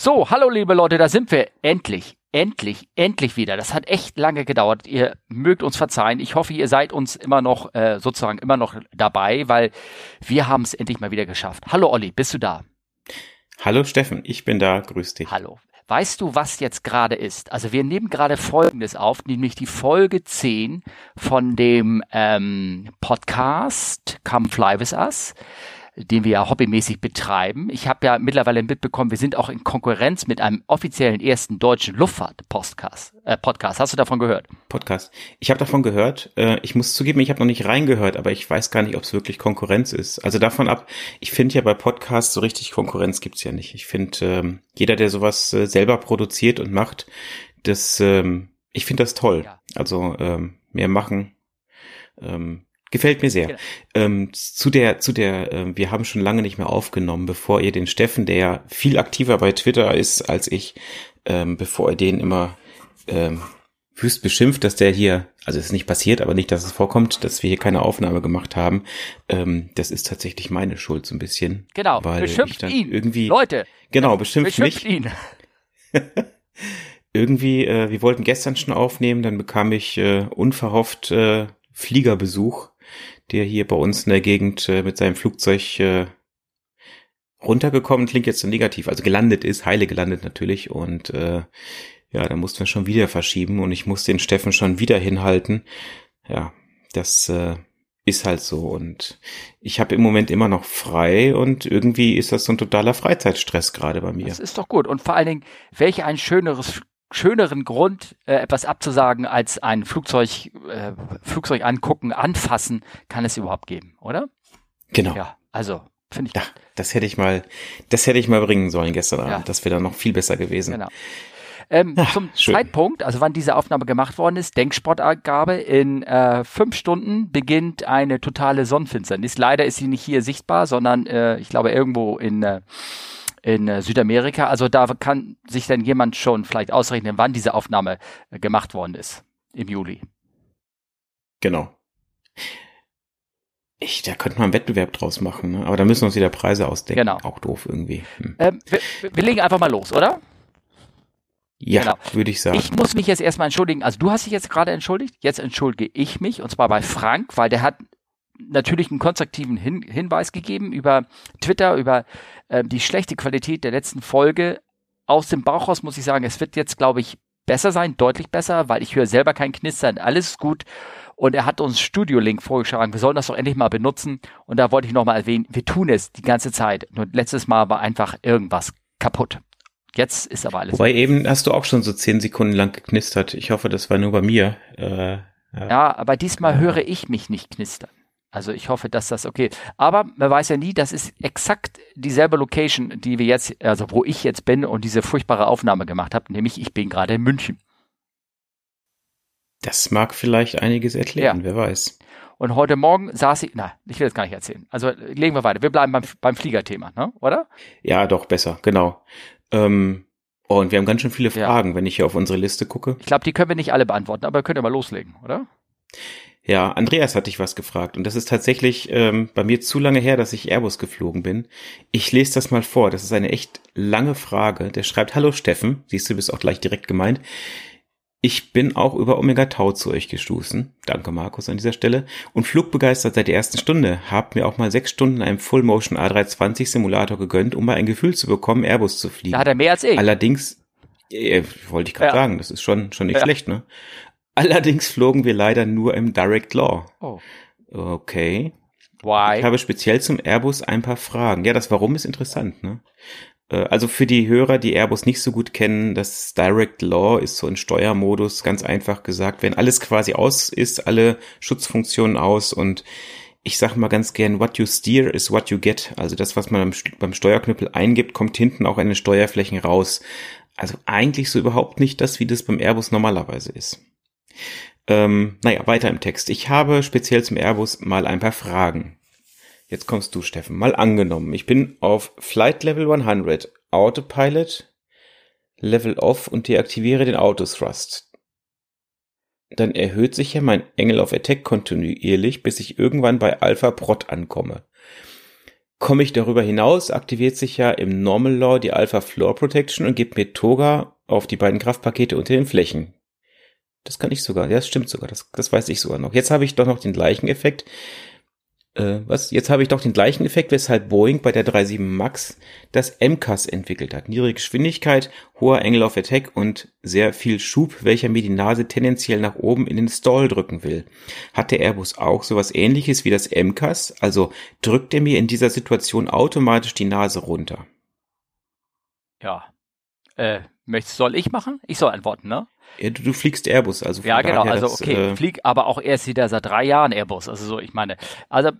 So, hallo liebe Leute, da sind wir endlich. Endlich, endlich wieder. Das hat echt lange gedauert. Ihr mögt uns verzeihen. Ich hoffe, ihr seid uns immer noch äh, sozusagen immer noch dabei, weil wir haben es endlich mal wieder geschafft. Hallo Olli, bist du da? Hallo Steffen, ich bin da. Grüß dich. Hallo. Weißt du, was jetzt gerade ist? Also wir nehmen gerade Folgendes auf, nämlich die Folge 10 von dem ähm, Podcast Come Fly With Us den wir ja hobbymäßig betreiben. Ich habe ja mittlerweile mitbekommen, wir sind auch in Konkurrenz mit einem offiziellen ersten deutschen Luftfahrt-Podcast. Äh, Podcast. Hast du davon gehört? Podcast. Ich habe davon gehört. Äh, ich muss zugeben, ich habe noch nicht reingehört, aber ich weiß gar nicht, ob es wirklich Konkurrenz ist. Also davon ab, ich finde ja bei Podcasts so richtig Konkurrenz gibt's ja nicht. Ich finde, ähm, jeder, der sowas äh, selber produziert und macht, das, ähm, ich finde das toll. Ja. Also ähm, mehr machen. Ähm, Gefällt mir sehr. Genau. Ähm, zu der, zu der, äh, wir haben schon lange nicht mehr aufgenommen, bevor ihr den Steffen, der ja viel aktiver bei Twitter ist als ich, ähm, bevor ihr den immer ähm, wüst beschimpft, dass der hier, also es ist nicht passiert, aber nicht, dass es vorkommt, dass wir hier keine Aufnahme gemacht haben. Ähm, das ist tatsächlich meine Schuld so ein bisschen. Genau, weil beschimpft ihn. Irgendwie, Leute. Genau, beschimpft, beschimpft mich. ihn. irgendwie, äh, wir wollten gestern schon aufnehmen, dann bekam ich äh, unverhofft äh, Fliegerbesuch der hier bei uns in der Gegend äh, mit seinem Flugzeug äh, runtergekommen, klingt jetzt so negativ, also gelandet ist, heile gelandet natürlich. Und äh, ja, da mussten wir schon wieder verschieben. Und ich musste den Steffen schon wieder hinhalten. Ja, das äh, ist halt so. Und ich habe im Moment immer noch frei. Und irgendwie ist das so ein totaler Freizeitstress gerade bei mir. Das ist doch gut. Und vor allen Dingen, welch ein schöneres schöneren Grund, äh, etwas abzusagen, als ein Flugzeug, äh, Flugzeug angucken, anfassen, kann es überhaupt geben, oder? Genau. Ja, also finde ich. Ja, das hätte ich mal, das hätte ich mal bringen sollen gestern Abend. Ja. Das wäre dann noch viel besser gewesen. Genau. Ähm, Ach, zum schön. Zeitpunkt, also wann diese Aufnahme gemacht worden ist, Denksportabgabe, in äh, fünf Stunden beginnt eine totale Sonnenfinsternis. Leider ist sie nicht hier sichtbar, sondern äh, ich glaube irgendwo in äh, in äh, Südamerika. Also da kann sich dann jemand schon vielleicht ausrechnen, wann diese Aufnahme äh, gemacht worden ist im Juli. Genau. Ich, da könnte man einen Wettbewerb draus machen, ne? aber da müssen wir uns wieder Preise ausdenken. Genau. Auch doof irgendwie. Hm. Ähm, wir, wir legen einfach mal los, oder? Ja, genau. würde ich sagen. Ich muss mich jetzt erstmal entschuldigen. Also du hast dich jetzt gerade entschuldigt. Jetzt entschuldige ich mich und zwar bei Frank, weil der hat natürlich einen konstruktiven Hin Hinweis gegeben über Twitter, über äh, die schlechte Qualität der letzten Folge. Aus dem Bauch raus muss ich sagen, es wird jetzt, glaube ich, besser sein, deutlich besser, weil ich höre selber kein Knistern, alles ist gut. Und er hat uns Studio Link vorgeschlagen, wir sollen das doch endlich mal benutzen. Und da wollte ich nochmal erwähnen, wir tun es die ganze Zeit. Nur letztes Mal war einfach irgendwas kaputt. Jetzt ist aber alles. Wobei eben hast du auch schon so zehn Sekunden lang geknistert. Ich hoffe, das war nur bei mir. Äh, ja. ja, aber diesmal höre ich mich nicht knistern. Also ich hoffe, dass das okay. Aber man weiß ja nie, das ist exakt dieselbe Location, die wir jetzt, also wo ich jetzt bin und diese furchtbare Aufnahme gemacht habe, nämlich ich bin gerade in München. Das mag vielleicht einiges erklären, ja. wer weiß. Und heute Morgen saß ich, na, ich will das gar nicht erzählen. Also legen wir weiter. Wir bleiben beim, beim Fliegerthema, ne? oder? Ja, doch, besser, genau. Ähm, oh, und wir haben ganz schön viele Fragen, ja. wenn ich hier auf unsere Liste gucke. Ich glaube, die können wir nicht alle beantworten, aber wir können ja mal loslegen, oder? Ja, Andreas hat dich was gefragt und das ist tatsächlich ähm, bei mir zu lange her, dass ich Airbus geflogen bin. Ich lese das mal vor, das ist eine echt lange Frage. Der schreibt, hallo Steffen, siehst du, bist auch gleich direkt gemeint. Ich bin auch über Omega Tau zu euch gestoßen. Danke, Markus, an dieser Stelle. Und flugbegeistert seit der ersten Stunde. Hab mir auch mal sechs Stunden einen Full Motion A320 Simulator gegönnt, um mal ein Gefühl zu bekommen, Airbus zu fliegen. Da hat er mehr als ich. Allerdings, äh, wollte ich gerade ja. sagen, das ist schon, schon nicht ja. schlecht, ne? Allerdings flogen wir leider nur im Direct Law. Oh. Okay. Why? Ich habe speziell zum Airbus ein paar Fragen. Ja, das Warum ist interessant, ne? Äh, also für die Hörer, die Airbus nicht so gut kennen, das Direct Law ist so ein Steuermodus, ganz einfach gesagt, wenn alles quasi aus ist, alle Schutzfunktionen aus und ich sage mal ganz gern, what you steer is what you get. Also das, was man beim Steuerknüppel eingibt, kommt hinten auch in den Steuerflächen raus. Also eigentlich so überhaupt nicht das, wie das beim Airbus normalerweise ist. Ähm, naja, weiter im Text. Ich habe speziell zum Airbus mal ein paar Fragen. Jetzt kommst du, Steffen. Mal angenommen, ich bin auf Flight Level 100, Autopilot, Level Off und deaktiviere den Autothrust. Dann erhöht sich ja mein Engel of Attack kontinuierlich, bis ich irgendwann bei Alpha Prot ankomme. komme ich darüber hinaus, aktiviert sich ja im Normal Law die Alpha Floor Protection und gibt mir Toga auf die beiden Kraftpakete unter den Flächen. Das kann ich sogar, ja, das stimmt sogar, das, das weiß ich sogar noch. Jetzt habe ich doch noch den gleichen Effekt. Äh, was? Jetzt habe ich doch den gleichen Effekt, weshalb Boeing bei der 37 MAX das MCAS entwickelt hat. Niedrige Geschwindigkeit, hoher Angle of Attack und sehr viel Schub, welcher mir die Nase tendenziell nach oben in den Stall drücken will. Hat der Airbus auch sowas ähnliches wie das MCAS? Also drückt er mir in dieser Situation automatisch die Nase runter? Ja. Äh, möchtest, soll ich machen? Ich soll antworten, ne? Ja, du, du fliegst Airbus, also ja genau, also das, okay, äh, flieg aber auch erst wieder seit drei Jahren Airbus, also so, ich meine, also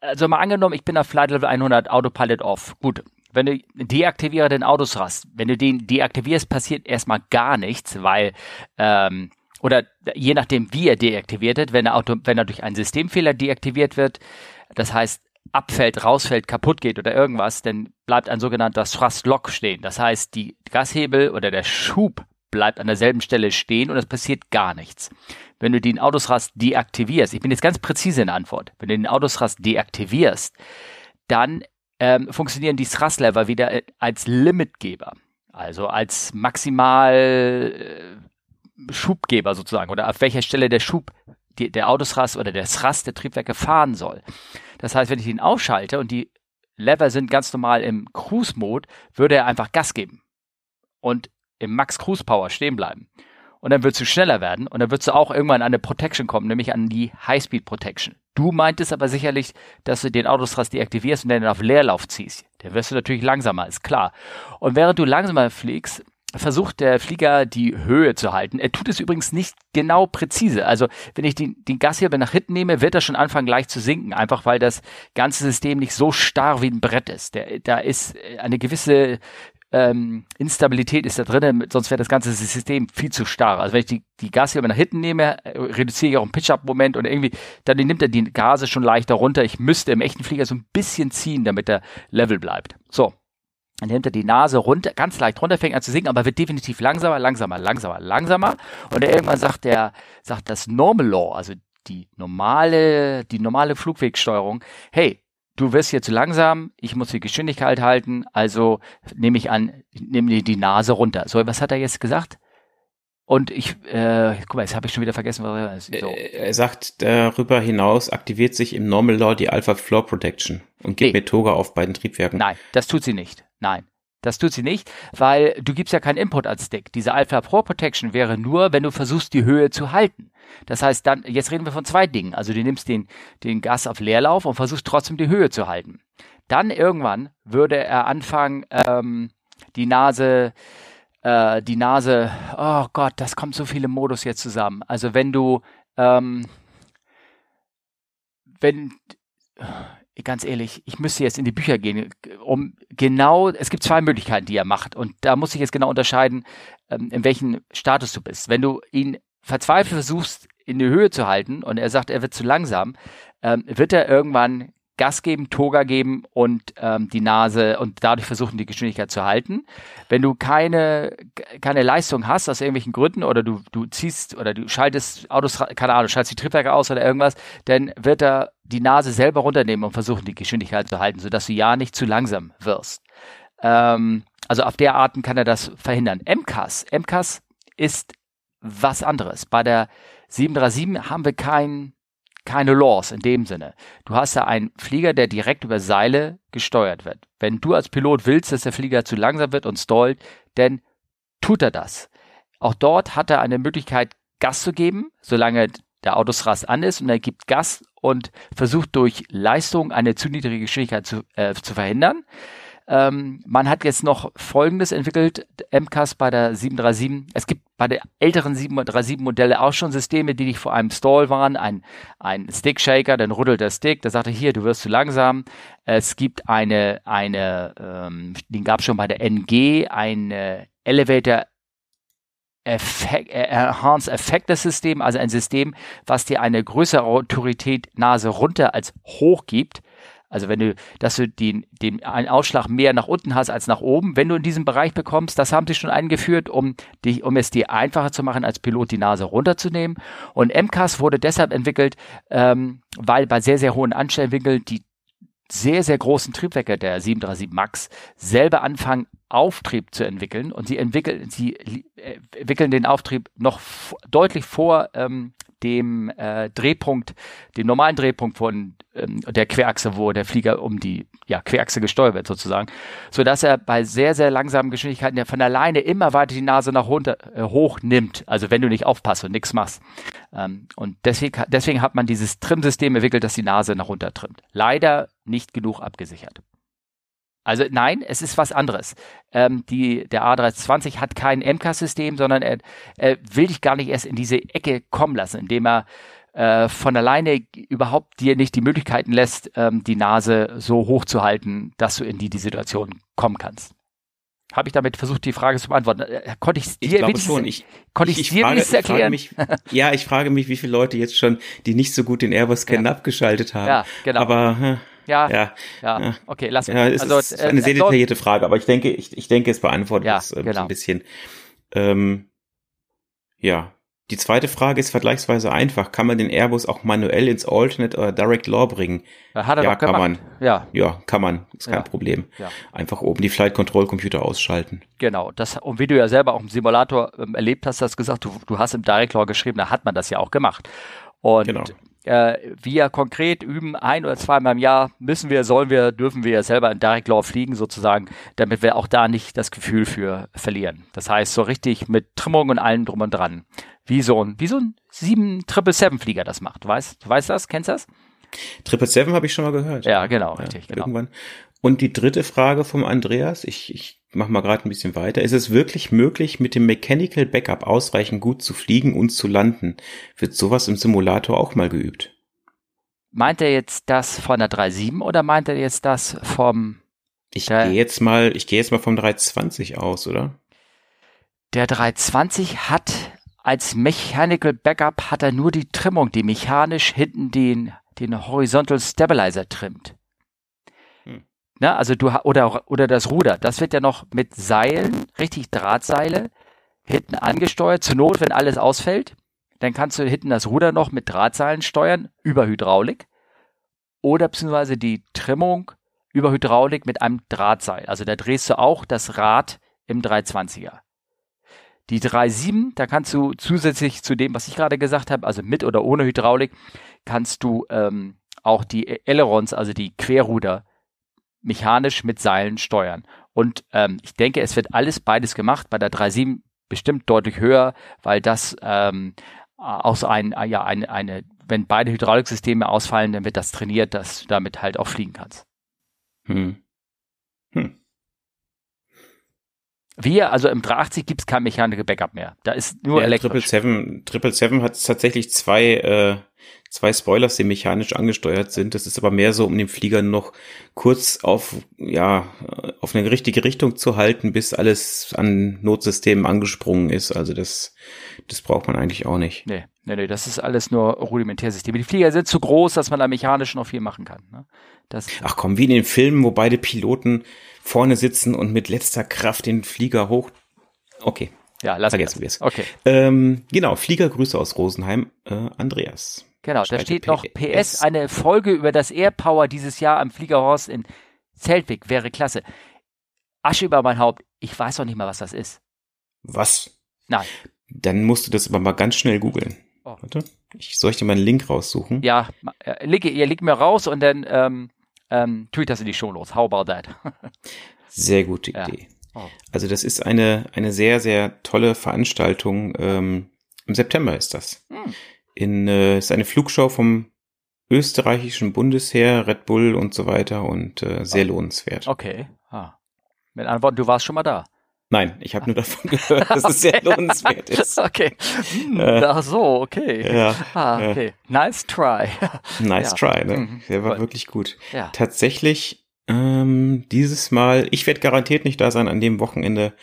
also mal angenommen, ich bin auf Flight Level 100 Autopilot off, gut, wenn du deaktiviere den Autosrast, wenn du den deaktivierst, passiert erstmal gar nichts, weil ähm, oder je nachdem, wie er deaktiviert wird, wenn er, Auto, wenn er durch einen Systemfehler deaktiviert wird, das heißt abfällt, rausfällt, kaputt geht oder irgendwas, dann bleibt ein sogenannter Thrust Lock stehen. Das heißt, die Gashebel oder der Schub bleibt an derselben Stelle stehen und es passiert gar nichts. Wenn du den Autosrast deaktivierst, ich bin jetzt ganz präzise in der Antwort, wenn du den Autosrast deaktivierst, dann ähm, funktionieren die Thrust-Lever wieder äh, als Limitgeber, also als maximal äh, Schubgeber sozusagen oder auf welcher Stelle der Schub die, der Autosrast oder der Thrust der Triebwerke fahren soll. Das heißt, wenn ich den aufschalte und die Lever sind ganz normal im Cruise-Mode, würde er einfach Gas geben. Und im Max Cruise Power stehen bleiben. Und dann wird du schneller werden und dann wird du auch irgendwann an eine Protection kommen, nämlich an die High-Speed Protection. Du meintest aber sicherlich, dass du den Autostrust deaktivierst und dann auf Leerlauf ziehst. Dann wirst du natürlich langsamer, ist klar. Und während du langsamer fliegst, versucht der Flieger die Höhe zu halten. Er tut es übrigens nicht genau präzise. Also wenn ich den, den Gasheber nach hinten nehme, wird er schon anfangen gleich zu sinken, einfach weil das ganze System nicht so starr wie ein Brett ist. Der, da ist eine gewisse ähm, Instabilität ist da drin, sonst wäre das ganze System viel zu starr. Also wenn ich die, die Gase nach hinten nehme, äh, reduziere ich auch einen Pitch-Up-Moment und irgendwie, dann nimmt er die Gase schon leichter runter. Ich müsste im echten Flieger so ein bisschen ziehen, damit er level bleibt. So. Dann nimmt er die Nase runter, ganz leicht runter, fängt an zu sinken, aber wird definitiv langsamer, langsamer, langsamer, langsamer. Und irgendwann sagt der, sagt das Normal Law, also die normale, die normale Flugwegsteuerung, hey, du wirst hier zu langsam, ich muss die Geschwindigkeit halten, also nehme ich an, nehme die Nase runter. So, was hat er jetzt gesagt? Und ich, äh, guck mal, jetzt habe ich schon wieder vergessen, was er so. Er sagt, darüber hinaus aktiviert sich im Normal Law die Alpha Floor Protection und gibt nee. mir Toga auf beiden Triebwerken. Nein, das tut sie nicht. Nein. Das tut sie nicht, weil du gibst ja keinen Input als Stick. Diese Alpha Pro Protection wäre nur, wenn du versuchst, die Höhe zu halten. Das heißt dann, jetzt reden wir von zwei Dingen. Also du nimmst den, den Gas auf Leerlauf und versuchst trotzdem die Höhe zu halten. Dann irgendwann würde er anfangen, ähm, die Nase, äh, die Nase, oh Gott, das kommt so viele Modus jetzt zusammen. Also wenn du, ähm, wenn, ganz ehrlich, ich müsste jetzt in die Bücher gehen, um genau, es gibt zwei Möglichkeiten, die er macht. Und da muss ich jetzt genau unterscheiden, ähm, in welchem Status du bist. Wenn du ihn verzweifelt versuchst, in die Höhe zu halten und er sagt, er wird zu langsam, ähm, wird er irgendwann Gas geben, Toga geben und ähm, die Nase und dadurch versuchen, die Geschwindigkeit zu halten. Wenn du keine, keine Leistung hast aus irgendwelchen Gründen oder du, du ziehst oder du schaltest Autos, keine Ahnung, schaltest die Triebwerke aus oder irgendwas, dann wird er die Nase selber runternehmen und versuchen, die Geschwindigkeit zu halten, sodass du ja nicht zu langsam wirst. Ähm, also auf der Arten kann er das verhindern. MCAS, MCAS ist was anderes. Bei der 737 haben wir kein, keine Laws in dem Sinne. Du hast da einen Flieger, der direkt über Seile gesteuert wird. Wenn du als Pilot willst, dass der Flieger zu langsam wird und stallt, dann tut er das. Auch dort hat er eine Möglichkeit, Gas zu geben, solange der Autosrast an ist und er gibt Gas und versucht durch Leistung eine zu niedrige Geschwindigkeit zu, äh, zu verhindern. Ähm, man hat jetzt noch Folgendes entwickelt, MCAS bei der 737. Es gibt bei der älteren 737 Modelle auch schon Systeme, die nicht vor einem Stall waren. Ein, ein Stick Shaker, dann rüttelt der Stick, der sagte hier, du wirst zu langsam. Es gibt eine, eine, ähm, den gab es schon bei der NG, ein Elevator Effekt, äh, Enhanced Effector System, also ein System, was dir eine größere Autorität Nase runter als hoch gibt. Also wenn du, dass du den, den einen Ausschlag mehr nach unten hast als nach oben, wenn du in diesem Bereich bekommst, das haben sie schon eingeführt, um dich, um es dir einfacher zu machen, als Pilot die Nase runterzunehmen. Und MCAS wurde deshalb entwickelt, ähm, weil bei sehr, sehr hohen Anstellwinkeln die sehr, sehr großen Triebwerke der 737 MAX selber anfangen, Auftrieb zu entwickeln und sie entwickeln, sie äh, entwickeln den Auftrieb noch deutlich vor ähm, dem äh, Drehpunkt, dem normalen Drehpunkt von ähm, der Querachse, wo der Flieger um die ja, Querachse gesteuert wird sozusagen, so dass er bei sehr sehr langsamen Geschwindigkeiten ja von alleine immer weiter die Nase nach runter äh, hoch nimmt. Also wenn du nicht aufpasst und nichts machst. Ähm, und deswegen deswegen hat man dieses Trimsystem entwickelt, das die Nase nach runter trimmt. Leider nicht genug abgesichert. Also nein, es ist was anderes. Ähm, die, der A320 hat kein MK-System, sondern er, er will dich gar nicht erst in diese Ecke kommen lassen, indem er äh, von alleine überhaupt dir nicht die Möglichkeiten lässt, ähm, die Nase so hoch zu halten, dass du in die, die Situation kommen kannst. Habe ich damit versucht, die Frage zu beantworten? Äh, konnte ich dir ich schon. Ich, konnte ich, ich dir frage, erklären? Ich mich, ja, ich frage mich, wie viele Leute jetzt schon, die nicht so gut den Airbus kennen, ja. abgeschaltet haben. Ja, genau. Aber ja, ja, ja, okay, lass ja, es also, ist eine sehr äh, detaillierte Frage, aber ich denke, ich, ich denke, es beantwortet ja, es äh, genau. ein bisschen. Ähm, ja, die zweite Frage ist vergleichsweise einfach. Kann man den Airbus auch manuell ins Alternate oder Direct Law bringen? Hat er ja, doch kann man. Ja. ja, kann man. Ist kein Ja. Problem. Ja. Einfach oben die Flight Control Computer ausschalten. Genau, das, und wie du ja selber auch im Simulator ähm, erlebt hast, hast gesagt, du, du hast im Direct Law geschrieben, da hat man das ja auch gemacht. Und Genau. Äh, wir konkret üben ein oder zweimal im Jahr, müssen wir, sollen wir, dürfen wir selber in Direct Law fliegen sozusagen, damit wir auch da nicht das Gefühl für verlieren. Das heißt, so richtig mit Trimmung und allem drum und dran. Wie so ein, wie so ein 777 Flieger das macht. Weißt, du weißt das? Kennst du das? Triple Seven habe ich schon mal gehört. Ja, genau, richtig, genau. Irgendwann. Und die dritte Frage vom Andreas, ich, ich mach mal gerade ein bisschen weiter. Ist es wirklich möglich, mit dem Mechanical Backup ausreichend gut zu fliegen und zu landen? Wird sowas im Simulator auch mal geübt? Meint er jetzt das von der 3.7 oder meint er jetzt das vom, Ich gehe jetzt mal, ich gehe jetzt mal vom 320 aus, oder? der 320 hat als Mechanical Backup hat er nur die Trimmung, die mechanisch hinten den, den Horizontal Stabilizer trimmt. Ne, also du oder oder das Ruder, das wird ja noch mit Seilen, richtig Drahtseile hinten angesteuert. Zur Not, wenn alles ausfällt, dann kannst du hinten das Ruder noch mit Drahtseilen steuern über Hydraulik oder beziehungsweise die Trimmung über Hydraulik mit einem Drahtseil. Also da drehst du auch das Rad im 320er. Die 3.7, da kannst du zusätzlich zu dem, was ich gerade gesagt habe, also mit oder ohne Hydraulik, kannst du ähm, auch die Ailerons, also die Querruder, mechanisch mit Seilen steuern. Und ähm, ich denke, es wird alles beides gemacht. Bei der 3.7 bestimmt deutlich höher, weil das ähm, aus ein, ja, eine, eine, wenn beide Hydrauliksysteme ausfallen, dann wird das trainiert, dass du damit halt auch fliegen kannst. Hm. Hm. Wir, also im 380 gibt es kein Mechanical Backup mehr. Da ist nur Ja, Seven, Triple Seven hat tatsächlich zwei, äh, zwei Spoilers, die mechanisch angesteuert sind. Das ist aber mehr so, um den Flieger noch kurz auf, ja, auf eine richtige Richtung zu halten, bis alles an Notsystemen angesprungen ist. Also das, das braucht man eigentlich auch nicht. Nee, nee, nee, das ist alles nur Rudimentärsysteme. Die Flieger sind zu groß, dass man da mechanisch noch viel machen kann. Ne? Das, Ach komm, wie in den Filmen, wo beide Piloten vorne sitzen und mit letzter Kraft den Flieger hoch. Okay, ja, lass vergessen wir es. Okay, Ähm, genau, Fliegergrüße aus Rosenheim, äh, Andreas. Genau. Da steht noch PS, eine Folge über das Airpower dieses Jahr am Fliegerhorst in Zeltwig wäre klasse. Asche über mein Haupt. Ich weiß doch nicht mal, was das ist. Was? Nein. Dann musst du das aber mal ganz schnell googeln. Oh. Warte. Ich soll ich dir mal einen Link raussuchen? Ja, äh, leg, ihr legt mir raus und dann ähm, ähm, tue ich das in die Show los. How about that? Sehr gute Ja. Idee. Oh. Also das ist eine, eine sehr, sehr tolle Veranstaltung. Ähm, Im September ist das. Hm. In, äh, ist eine Flugshow vom österreichischen Bundesheer, Red Bull und so weiter und äh, sehr lohnenswert. Okay. Ah. Mit anderen Worten, du warst schon mal da. Nein, ich habe nur davon gehört, dass es sehr lohnenswert ist. Okay. Hm, Äh, ach so, okay. Ja, Ah, ja. okay. Nice try. nice Ja. try, ne? Mhm, Der war voll. wirklich gut. ja. Tatsächlich, ähm, dieses Mal, ich werde garantiert nicht da sein, an dem Wochenende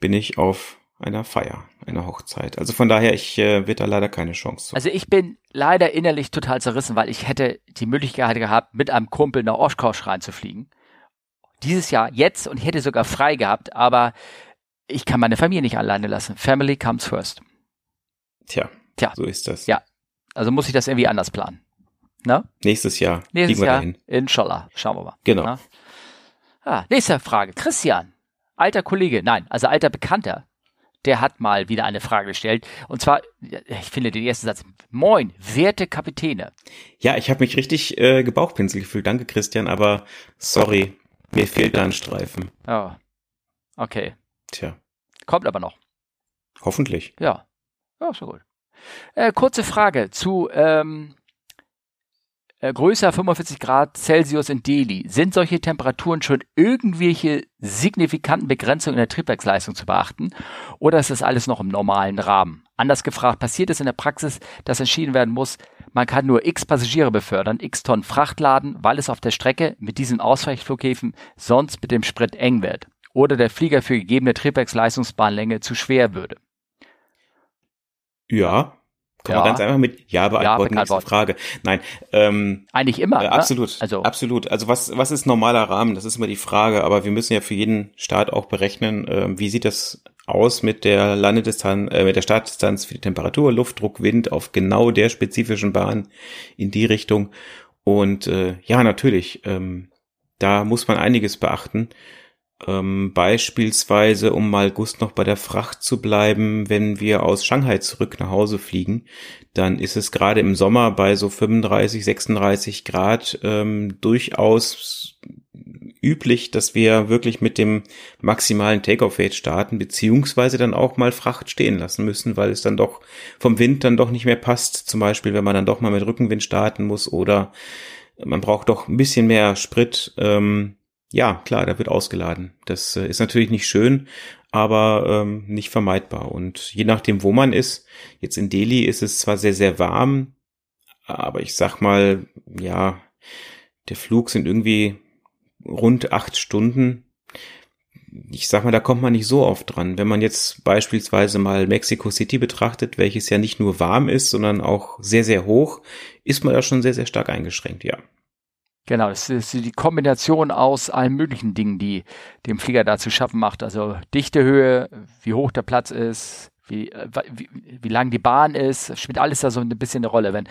bin ich auf einer Feier, einer Hochzeit. Also von daher, ich äh, wird da leider keine Chance zu. Also ich bin leider innerlich total zerrissen, weil ich hätte die Möglichkeit gehabt, mit einem Kumpel nach Oshkosh reinzufliegen. Dieses Jahr jetzt und ich hätte sogar frei gehabt, aber ich kann meine Familie nicht alleine lassen. Family comes first. Tja, Tja. so ist das. Ja. Also muss ich das irgendwie anders planen. Na? Nächstes Jahr. Nächstes Jahr. dahin. Inshallah. Schauen wir mal. Genau. Na? Ah, nächste Frage. Christian. Alter Kollege, nein, also alter Bekannter. Der hat mal wieder eine Frage gestellt. Und zwar, ich finde den ersten Satz. Moin, werte Kapitäne. Ja, ich habe mich richtig äh, gebauchpinselt gefühlt. Danke, Christian, aber sorry, mir fehlt da ein Streifen. Oh. Okay. Tja, Kommt aber noch. hoffentlich. Ja. Ja, ja gut. Äh, kurze Frage zu ähm, äh, größer 45 Grad Celsius in Delhi. Sind solche Temperaturen schon irgendwelche signifikanten Begrenzungen in der Triebwerksleistung zu beachten? Oder ist das alles noch im normalen Rahmen? Anders gefragt, passiert es in der Praxis, dass entschieden werden muss, man kann nur x Passagiere befördern, x Tonnen Fracht laden, weil es auf der Strecke mit diesen Ausweichflughäfen sonst mit dem Sprit eng wird? Oder der Flieger für gegebene Triebwerksleistungsbahnlänge zu schwer würde? Ja, kann Ja. man ganz einfach mit Ja beantworten, Ja, nächste. Frage. Nein, ähm, Eigentlich immer. Äh, ne? absolut, Also- absolut. Also was, was ist normaler Rahmen? Das ist immer die Frage. Aber wir müssen ja für jeden Staat auch berechnen, ähm, wie sieht das aus mit der Landedistanz, äh, mit der Startdistanz für die Temperatur, Luftdruck, Wind auf genau der spezifischen Bahn in die Richtung. Und äh, ja, natürlich, ähm, da muss man einiges beachten. Ähm, beispielsweise, um mal Gust noch bei der Fracht zu bleiben, wenn wir aus Shanghai zurück nach Hause fliegen, dann ist es gerade im Sommer bei so 35, 36 Grad ähm, durchaus üblich, dass wir wirklich mit dem maximalen Takeoff-Weight starten, beziehungsweise dann auch mal Fracht stehen lassen müssen, weil es dann doch vom Wind dann doch nicht mehr passt. Zum Beispiel, wenn man dann doch mal mit Rückenwind starten muss oder man braucht doch ein bisschen mehr Sprit. Ähm, ja, klar, da wird ausgeladen. Das äh, ist natürlich nicht schön, aber ähm, nicht vermeidbar. Und je nachdem, wo man ist, jetzt in Delhi ist es zwar sehr, sehr warm, aber ich sag mal, ja, der Flug sind irgendwie rund acht Stunden. Ich sag mal, da kommt man nicht so oft dran. Wenn man jetzt beispielsweise mal Mexico City betrachtet, welches ja nicht nur warm ist, sondern auch sehr, sehr hoch, ist man da schon sehr, sehr stark eingeschränkt, ja. Genau, das ist die Kombination aus allen möglichen Dingen, die dem Flieger da zu schaffen macht. Also Dichtehöhe, wie hoch der Platz ist, wie, äh, wie, wie lang die Bahn ist, spielt alles da so ein bisschen eine Rolle. Wenn,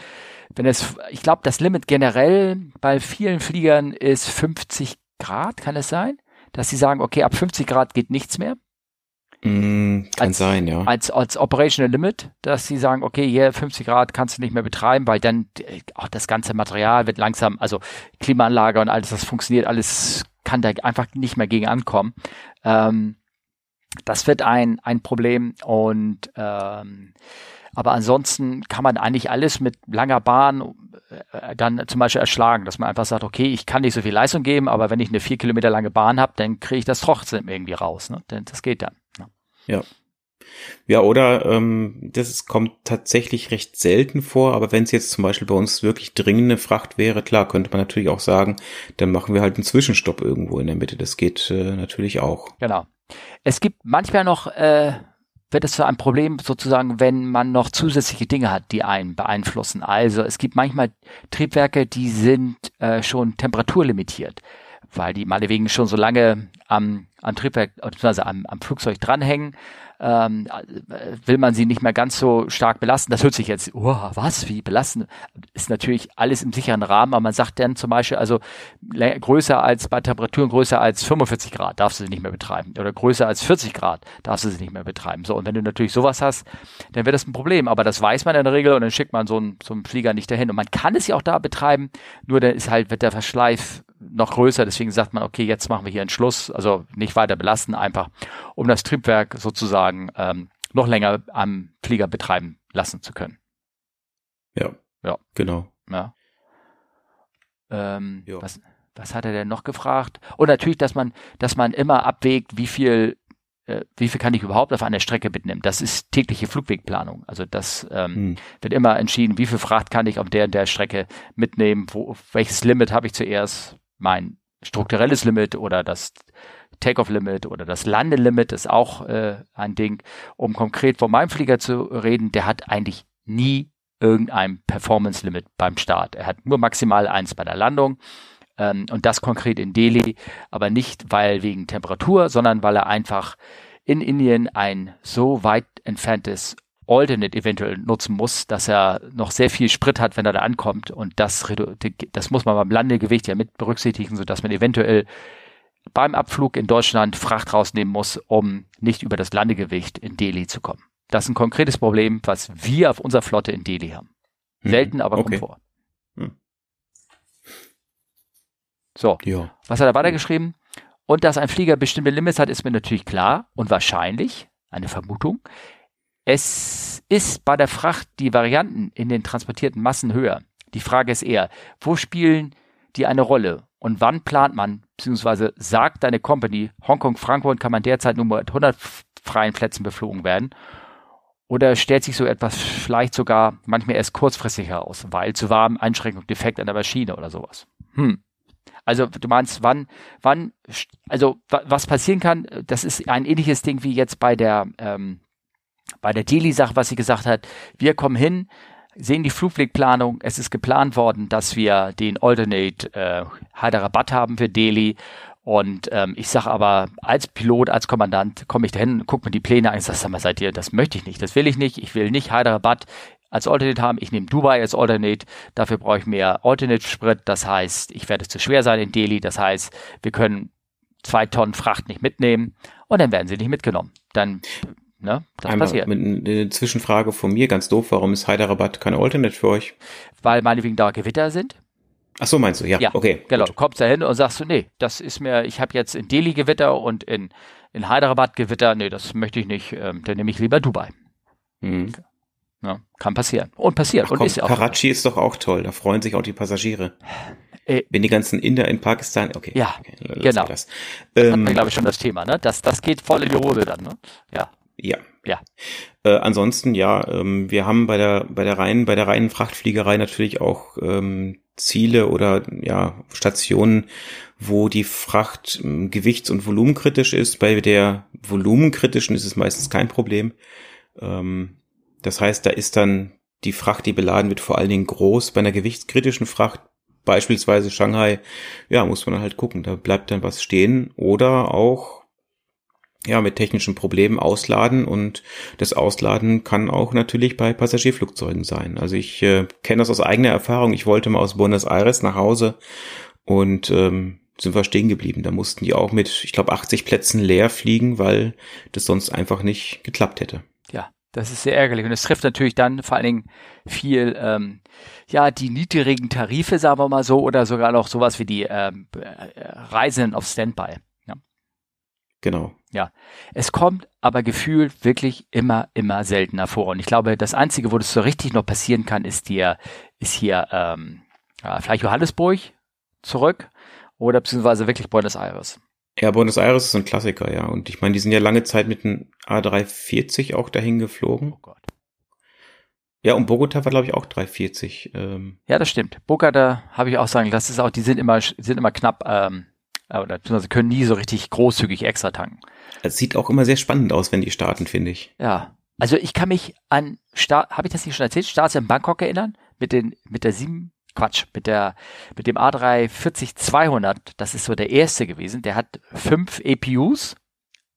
wenn es, ich glaube, das Limit generell bei vielen Fliegern ist 50 Grad, kann es sein? Dass sie sagen, okay, ab 50 Grad geht nichts mehr. Mm, kann Als- sein, ja. als, als Operational Limit, dass sie sagen, okay, hier 50 Grad kannst du nicht mehr betreiben, weil dann äh, auch das ganze Material wird langsam, also Klimaanlage und alles, das funktioniert, alles kann da einfach nicht mehr gegen ankommen. Ähm, das wird ein, ein Problem und ähm, aber ansonsten kann man eigentlich alles mit langer Bahn dann zum Beispiel erschlagen, dass man einfach sagt, okay, ich kann nicht so viel Leistung geben, aber wenn ich eine vier Kilometer lange Bahn habe, dann kriege ich das trotzdem irgendwie raus. Ne? Denn das geht dann. Ne? Ja. Ja, oder ähm, das kommt tatsächlich recht selten vor, aber wenn es jetzt zum Beispiel bei uns wirklich dringende Fracht wäre, klar, könnte man natürlich auch sagen, dann machen wir halt einen Zwischenstopp irgendwo in der Mitte. Das geht äh, natürlich auch. Genau. Es gibt manchmal noch, äh, wird es zu einem Problem sozusagen, wenn man noch zusätzliche Dinge hat, die einen beeinflussen. Also es gibt manchmal Triebwerke, die sind äh, schon temperaturlimitiert, weil die meinetwegen schon so lange am, am Triebwerk, beziehungsweise am, am Flugzeug dranhängen. Ähm, äh, will man sie nicht mehr ganz so stark belasten. Das hört sich jetzt, oh, was, wie belasten? Ist natürlich alles im sicheren Rahmen, aber man sagt dann zum Beispiel, also größer als bei Temperaturen größer als 45 Grad darfst du sie nicht mehr betreiben oder größer als 40 Grad darfst du sie nicht mehr betreiben. So und wenn du natürlich sowas hast, dann wird das ein Problem. Aber das weiß man in der Regel und dann schickt man so einen, so einen Flieger nicht dahin. Und man kann es ja auch da betreiben, nur dann ist halt wird der Verschleif noch größer. Deswegen sagt man, okay, jetzt machen wir hier einen Schluss, also nicht weiter belasten, einfach um das Triebwerk sozusagen ähm, noch länger am Flieger betreiben lassen zu können. Ja. Ja. Genau. Ja. Ähm, Ja. was, was hat er denn noch gefragt? Und natürlich, dass man, dass man immer abwägt, wie viel, äh, wie viel kann ich überhaupt auf einer Strecke mitnehmen. Das ist tägliche Flugwegplanung. Also das ähm, Hm. wird immer entschieden, wie viel Fracht kann ich auf der und der Strecke mitnehmen, wo, welches Limit habe ich zuerst, mein strukturelles Limit oder das Takeoff-Limit oder das Landelimit ist auch äh, ein Ding. Um konkret von meinem Flieger zu reden, der hat eigentlich nie irgendein Performance-Limit beim Start. Er hat nur maximal eins bei der Landung ähm, und das konkret in Delhi, aber nicht weil wegen Temperatur, sondern weil er einfach in Indien ein so weit entferntes Alternate eventuell nutzen muss, dass er noch sehr viel Sprit hat, wenn er da ankommt. Und das, das muss man beim Landegewicht ja mit berücksichtigen, sodass man eventuell beim Abflug in Deutschland Fracht rausnehmen muss, um nicht über das Landegewicht in Delhi zu kommen. Das ist ein konkretes Problem, was wir auf unserer Flotte in Delhi haben. Hm. Selten, aber okay. kommt vor. Hm. So, ja. was hat er weitergeschrieben? Und dass ein Flieger bestimmte Limits hat, ist mir natürlich klar und wahrscheinlich, eine Vermutung. Es ist bei der Fracht die Varianten in den transportierten Massen höher. Die Frage ist eher, wo spielen die eine Rolle und wann plant man, beziehungsweise sagt deine Company, Hongkong, Frankfurt kann man derzeit nur mit 100 freien Plätzen beflogen werden? Oder stellt sich so etwas vielleicht sogar manchmal erst kurzfristig heraus, weil zu warm, Einschränkung, Defekt an der Maschine oder sowas? Hm. Also du meinst, wann, wann, also was passieren kann, das ist ein ähnliches Ding wie jetzt bei der ähm, bei der Delhi-Sache, was sie gesagt hat, wir kommen hin, sehen die Flugwegplanung, es ist geplant worden, dass wir den Alternate äh, Hyderabad haben für Delhi und ähm, ich sage aber, als Pilot, als Kommandant, komme ich dahin, gucke mir die Pläne an, ich sage, sag mal, seid ihr, das möchte ich nicht, das will ich nicht, ich will nicht Hyderabad als Alternate haben, ich nehme Dubai als Alternate, dafür brauche ich mehr Alternate-Sprit, das heißt, ich werde zu schwer sein in Delhi, das heißt, wir können zwei Tonnen Fracht nicht mitnehmen und dann werden sie nicht mitgenommen. Dann Ne? Das Einmal passiert. Mit eine Zwischenfrage von mir, ganz doof, warum ist Hyderabad keine Alternate für euch? Weil meinetwegen da Gewitter sind. Ach so, meinst du? Ja, ja okay. Genau, gut. du kommst da hin und sagst du, nee, das ist mir, ich habe jetzt in Delhi Gewitter und in, in Hyderabad Gewitter, nee, das möchte ich nicht, ähm, dann nehme ich lieber Dubai. Mhm. Ja, kann passieren. Und passiert. Ach, und komm, ist ja auch Karachi ist doch auch toll, da freuen sich auch die Passagiere. Äh, Wenn die ganzen Inder in Pakistan, okay. Ja, okay, genau. Das, ähm, das glaube ich, schon das Thema, ne? Das, das geht voll in die Hose dann, ne? Ja. Ja. Ja. Äh, ansonsten, ja, ähm, wir haben bei der, bei der reinen, bei der reinen Frachtfliegerei natürlich auch ähm, Ziele oder ja, Stationen, wo die Fracht ähm, gewichts- und volumenkritisch ist. Bei der volumenkritischen ist es meistens kein Problem. Ähm, das heißt, da ist dann die Fracht, die beladen wird, vor allen Dingen groß. Bei einer gewichtskritischen Fracht, beispielsweise Shanghai, ja, muss man halt gucken, da bleibt dann was stehen. Oder auch ja, mit technischen Problemen ausladen und das Ausladen kann auch natürlich bei Passagierflugzeugen sein. Also ich äh, kenne das aus eigener Erfahrung. Ich wollte mal aus Buenos Aires nach Hause und ähm, sind wir stehen geblieben. Da mussten die auch mit, ich glaube, 80 Plätzen leer fliegen, weil das sonst einfach nicht geklappt hätte. Ja, das ist sehr ärgerlich. Und es trifft natürlich dann vor allen Dingen viel, ähm, ja, die niedrigen Tarife, sagen wir mal so, oder sogar noch sowas wie die ähm, äh, Reisenden auf Standby. Ja. Genau. Ja, es kommt aber gefühlt wirklich immer, immer seltener vor. Und ich glaube, das Einzige, wo das so richtig noch passieren kann, ist hier, ist hier ähm, ja, vielleicht Johannesburg zurück oder beziehungsweise wirklich Buenos Aires. Ja, Buenos Aires ist ein Klassiker, ja. Und ich meine, die sind ja lange Zeit mit einem A340 auch dahin geflogen. Oh Gott. Ja, und Bogota war, glaube ich, auch 340. Ähm. Ja, das stimmt. Bogota habe ich auch sagen, das ist auch, die sind immer, sind immer knapp ähm, oder beziehungsweise können nie so richtig großzügig extra tanken. Es sieht auch immer sehr spannend aus, wenn die starten, finde ich. Ja. Also ich kann mich an Start, habe ich das nicht schon erzählt, Starts in Bangkok erinnern? Mit den, mit der sieben, Quatsch, mit der, mit dem A340-200, das ist so der erste gewesen, der hat fünf EPUs,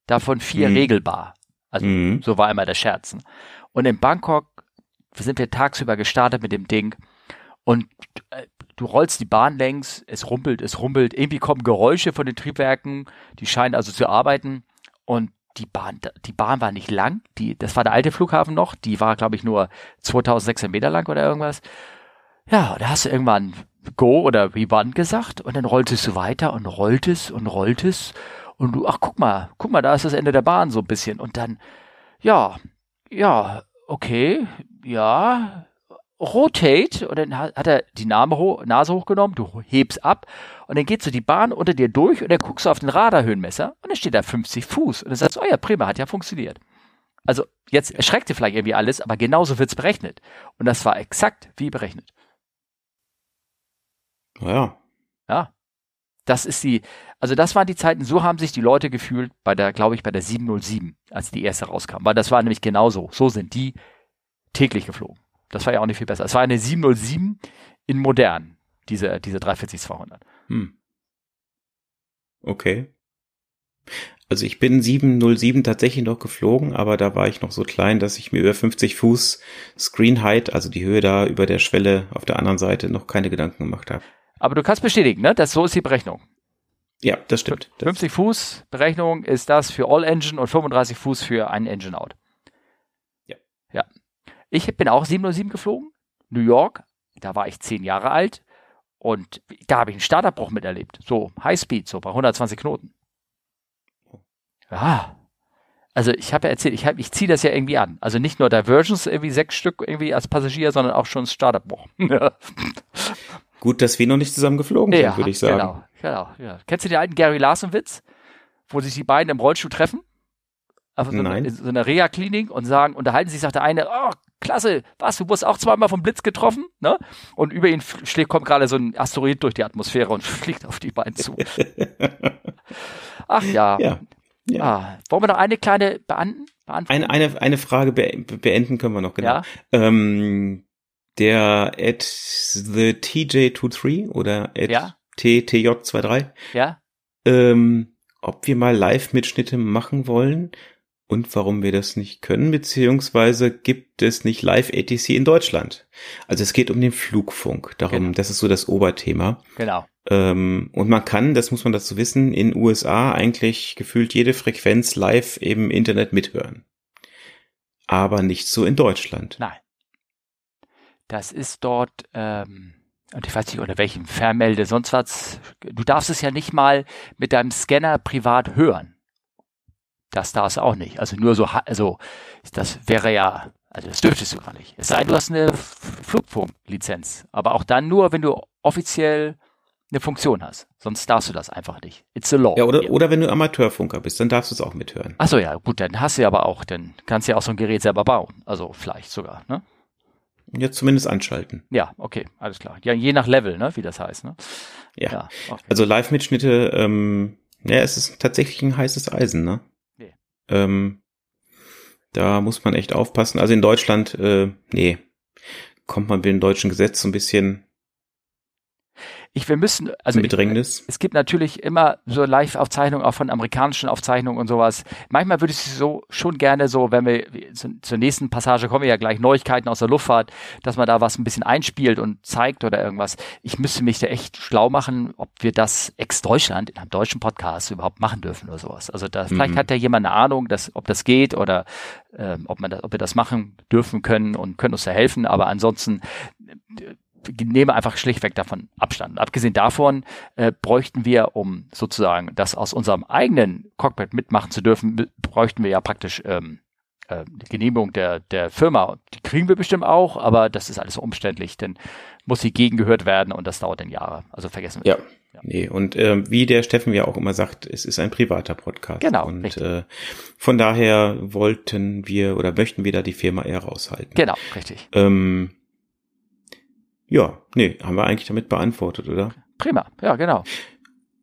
davon vier mhm. regelbar. Also mhm. so war immer der Scherzen. Und in Bangkok sind wir tagsüber gestartet mit dem Ding und äh, du rollst die Bahn längs, es rumpelt, es rumpelt, irgendwie kommen Geräusche von den Triebwerken, die scheinen also zu arbeiten. Und die Bahn, die Bahn war nicht lang, die, das war der alte Flughafen noch, die war glaube ich nur 2600 Meter lang oder irgendwas. Ja, da hast du irgendwann Go oder Rebound gesagt. Und dann rolltest du weiter und rolltest und rolltest. Und du, ach guck mal, guck mal, da ist das Ende der Bahn so ein bisschen. Und dann, ja, ja, okay, ja, rotate und dann hat er die Name ho Nase hochgenommen, du hebst ab und dann geht so die Bahn unter dir durch und dann guckst du auf den Radarhöhenmesser und dann steht da 50 Fuß und dann sagst du, oh ja, prima, hat ja funktioniert. Also jetzt erschreckt dir vielleicht irgendwie alles, aber genauso wird's berechnet. Und das war exakt wie berechnet. Ja. Ja. Das ist die, also das waren die Zeiten, so haben sich die Leute gefühlt bei der, glaube ich, bei der 707, als die erste rauskam. Weil das war nämlich genauso. So sind die täglich geflogen. Das war ja auch nicht viel besser. Es war eine 707 in modern, diese, diese 340-200. Hm. Okay. Also ich bin 707 tatsächlich noch geflogen, aber da war ich noch so klein, dass ich mir über 50 Fuß Screen Height, also die Höhe da über der Schwelle auf der anderen Seite, noch keine Gedanken gemacht habe. Aber du kannst bestätigen, ne? Das so ist die Berechnung. Ja, das stimmt. 50 Fuß Berechnung ist das für All Engine und 35 Fuß für einen Engine Out. Ja. Ja. Ich bin auch 707 geflogen. New York. Da war ich zehn Jahre alt. Und da habe ich einen Starterbruch miterlebt. So Highspeed, so bei 120 Knoten. Ja. Also ich habe ja erzählt, ich, hab, ich ziehe das ja irgendwie an. Also nicht nur Diversions, irgendwie sechs Stück irgendwie als Passagier, sondern auch schon Starterbruch. Gut, dass wir noch nicht zusammen geflogen sind, würde ich sagen. Genau, genau. Ja. Kennst du den alten Gary Larson-Witz, wo sich die beiden im Rollstuhl treffen? Also so Nein. in so einer Reha-Klinik und sagen, unterhalten sich, sagt der eine, oh, klasse, was, du wurdest auch zweimal vom Blitz getroffen, ne? Und über ihn schlägt, kommt gerade so ein Asteroid durch die Atmosphäre und fliegt auf die beiden zu. Ach ja. Ja. ja. Ah, wollen wir noch eine kleine beantworten? Eine, eine, eine Frage be beenden können wir noch, genau. Ja. Ähm, der at the TJ23 oder at Ja. TTJ23, Ja? ähm, ob wir mal Live-Mitschnitte machen wollen und warum wir das nicht können, beziehungsweise gibt es nicht Live-ATC in Deutschland. Also es geht um den Flugfunk, darum, Genau. das ist so das Oberthema. Genau. Ähm, und man kann, das muss man dazu wissen, in USA eigentlich gefühlt jede Frequenz live im Internet mithören. Aber nicht so in Deutschland. Nein. Das ist dort, ähm, und ich weiß nicht, unter welchem Vermelde, sonst was. Du darfst es ja nicht mal mit deinem Scanner privat hören. Das darfst du auch nicht. Also nur so, also, das wäre ja, also das dürftest du gar nicht. Es sei denn, du hast eine Flugfunklizenz. Aber auch dann nur, wenn du offiziell eine Funktion hast. Sonst darfst du das einfach nicht. It's a law. Ja, oder, oder wenn du Amateurfunker bist, dann darfst du es auch mithören. Achso, ja, gut, dann hast du ja aber auch, dann kannst du ja auch so ein Gerät selber bauen. Also vielleicht sogar, ne? Ja, zumindest anschalten. Ja, okay, alles klar. Ja, je nach Level, ne, wie das heißt, ne? Ja. okay. Also Live-Mitschnitte, ähm, ja, es ist tatsächlich ein heißes Eisen, ne? Ähm, da muss man echt aufpassen. Also in Deutschland, äh, nee, kommt man mit dem deutschen Gesetz so ein bisschen ich, wir müssen, also in ich, Bedrängnis. es gibt natürlich immer so Live-Aufzeichnungen auch von amerikanischen Aufzeichnungen und sowas. Manchmal würde ich so schon gerne so, wenn wir zu, zur nächsten Passage kommen ja gleich Neuigkeiten aus der Luftfahrt, dass man da was ein bisschen einspielt und zeigt oder irgendwas. Ich müsste mich da echt schlau machen, ob wir das ex-Deutschland in einem deutschen Podcast überhaupt machen dürfen oder sowas. Also da vielleicht Mhm. hat ja jemand eine Ahnung, dass, ob das geht oder ähm, ob man das, ob wir das machen dürfen können und können uns da helfen. Aber ansonsten nehme einfach schlichtweg davon Abstand. Abgesehen davon äh, bräuchten wir, um sozusagen das aus unserem eigenen Cockpit mitmachen zu dürfen, bräuchten wir ja praktisch ähm, äh, die Genehmigung der, der Firma. Die kriegen wir bestimmt auch, aber das ist alles umständlich, denn muss die gegengehört werden und das dauert dann Jahre. Also vergessen wir. Ja. Nee, und äh, wie der Steffen ja auch immer sagt, es ist ein privater Podcast. Genau, Und richtig. äh, von daher wollten wir oder möchten wir da die Firma eher raushalten. Genau, richtig. Ähm, ja, nee, haben wir eigentlich damit beantwortet, oder? Prima, ja, genau.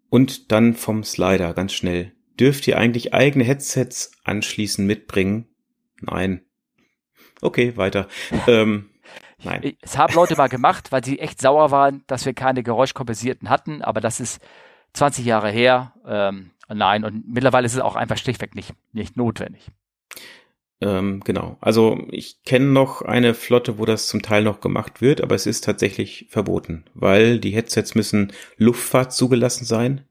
Und dann vom Slider, ganz schnell. Dürft ihr eigentlich eigene Headsets anschließend mitbringen? Nein. Okay, weiter. Ähm, nein. Es haben Leute mal gemacht, weil sie echt sauer waren, dass wir keine geräuschkompensierten hatten, aber das ist 20 Jahre her. Ähm, nein, und mittlerweile ist es auch einfach schlichtweg nicht, nicht notwendig. Ähm, genau. Also ich kenne noch eine Flotte, wo das zum Teil noch gemacht wird, aber es ist tatsächlich verboten, weil die Headsets müssen Luftfahrt zugelassen sein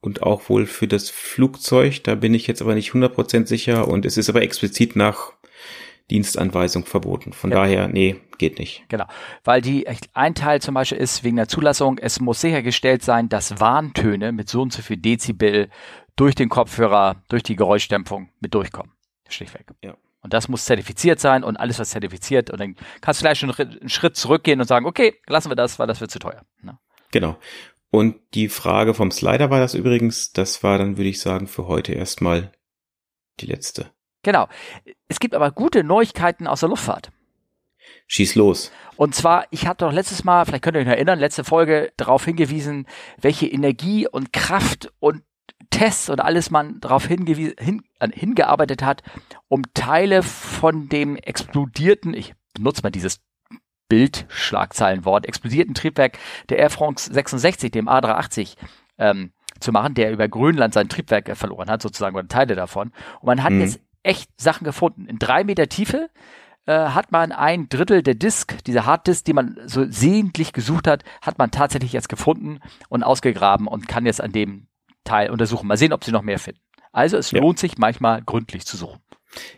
und auch wohl für das Flugzeug. Da bin ich jetzt aber nicht 100% sicher und es ist aber explizit nach Dienstanweisung verboten. Von Ja. daher, nee, geht nicht. Genau. Weil die, ein Teil zum Beispiel ist wegen der Zulassung, es muss sichergestellt sein, dass Warntöne mit so und so viel Dezibel durch den Kopfhörer, durch die Geräuschdämpfung mit durchkommen. Schlichtweg. Ja. Und das muss zertifiziert sein und alles was zertifiziert und dann kannst du gleich schon einen Schritt- einen Schritt zurückgehen und sagen, okay, lassen wir das, weil das wird zu teuer. Ne? Genau. Und die Frage vom Slider war das übrigens. Das war dann, würde ich sagen, für heute erstmal die letzte. Genau. Es gibt aber gute Neuigkeiten aus der Luftfahrt. Schieß los. Und zwar, ich hatte doch letztes Mal, vielleicht könnt ihr euch noch erinnern, letzte Folge darauf hingewiesen, welche Energie und Kraft und Tests und alles man darauf hingewiesen, hin, äh, hingearbeitet hat, um Teile von dem explodierten, ich benutze mal dieses Bildschlagzeilenwort, explodierten Triebwerk der Air France 66, dem A380, ähm, zu machen, der über Grönland sein Triebwerk verloren hat, sozusagen, oder Teile davon. Und man hat mhm. jetzt echt Sachen gefunden. In drei Meter Tiefe äh, hat man ein Drittel der Disk, dieser Harddisk, die man so sehentlich gesucht hat, hat man tatsächlich jetzt gefunden und ausgegraben und kann jetzt an dem Teil untersuchen. Mal sehen, ob sie noch mehr finden. Also es ja. lohnt sich manchmal gründlich zu suchen.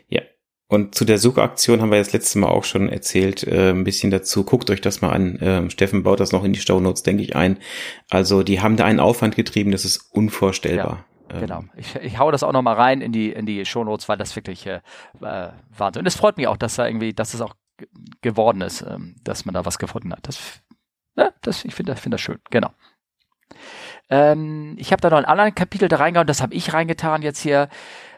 Ja. Und zu der Suchaktion haben wir das letzte Mal auch schon erzählt, äh, ein bisschen dazu. Guckt euch das mal an. Ähm, Steffen baut das noch in die Show Notes, denke ich, ein. Also die haben da einen Aufwand getrieben, das ist unvorstellbar. Ja. Genau. Ähm. Ich, ich hau das auch noch mal rein in die in die Shownotes, weil das wirklich äh, äh Wahnsinn. Und es freut mich auch, dass da irgendwie, dass es auch geworden ist, ähm, dass man da was gefunden hat. Das, ja, das ich finde, finde das schön. Genau. Ähm, ich habe da noch ein anderes Kapitel da reingehauen, das habe ich reingetan jetzt hier.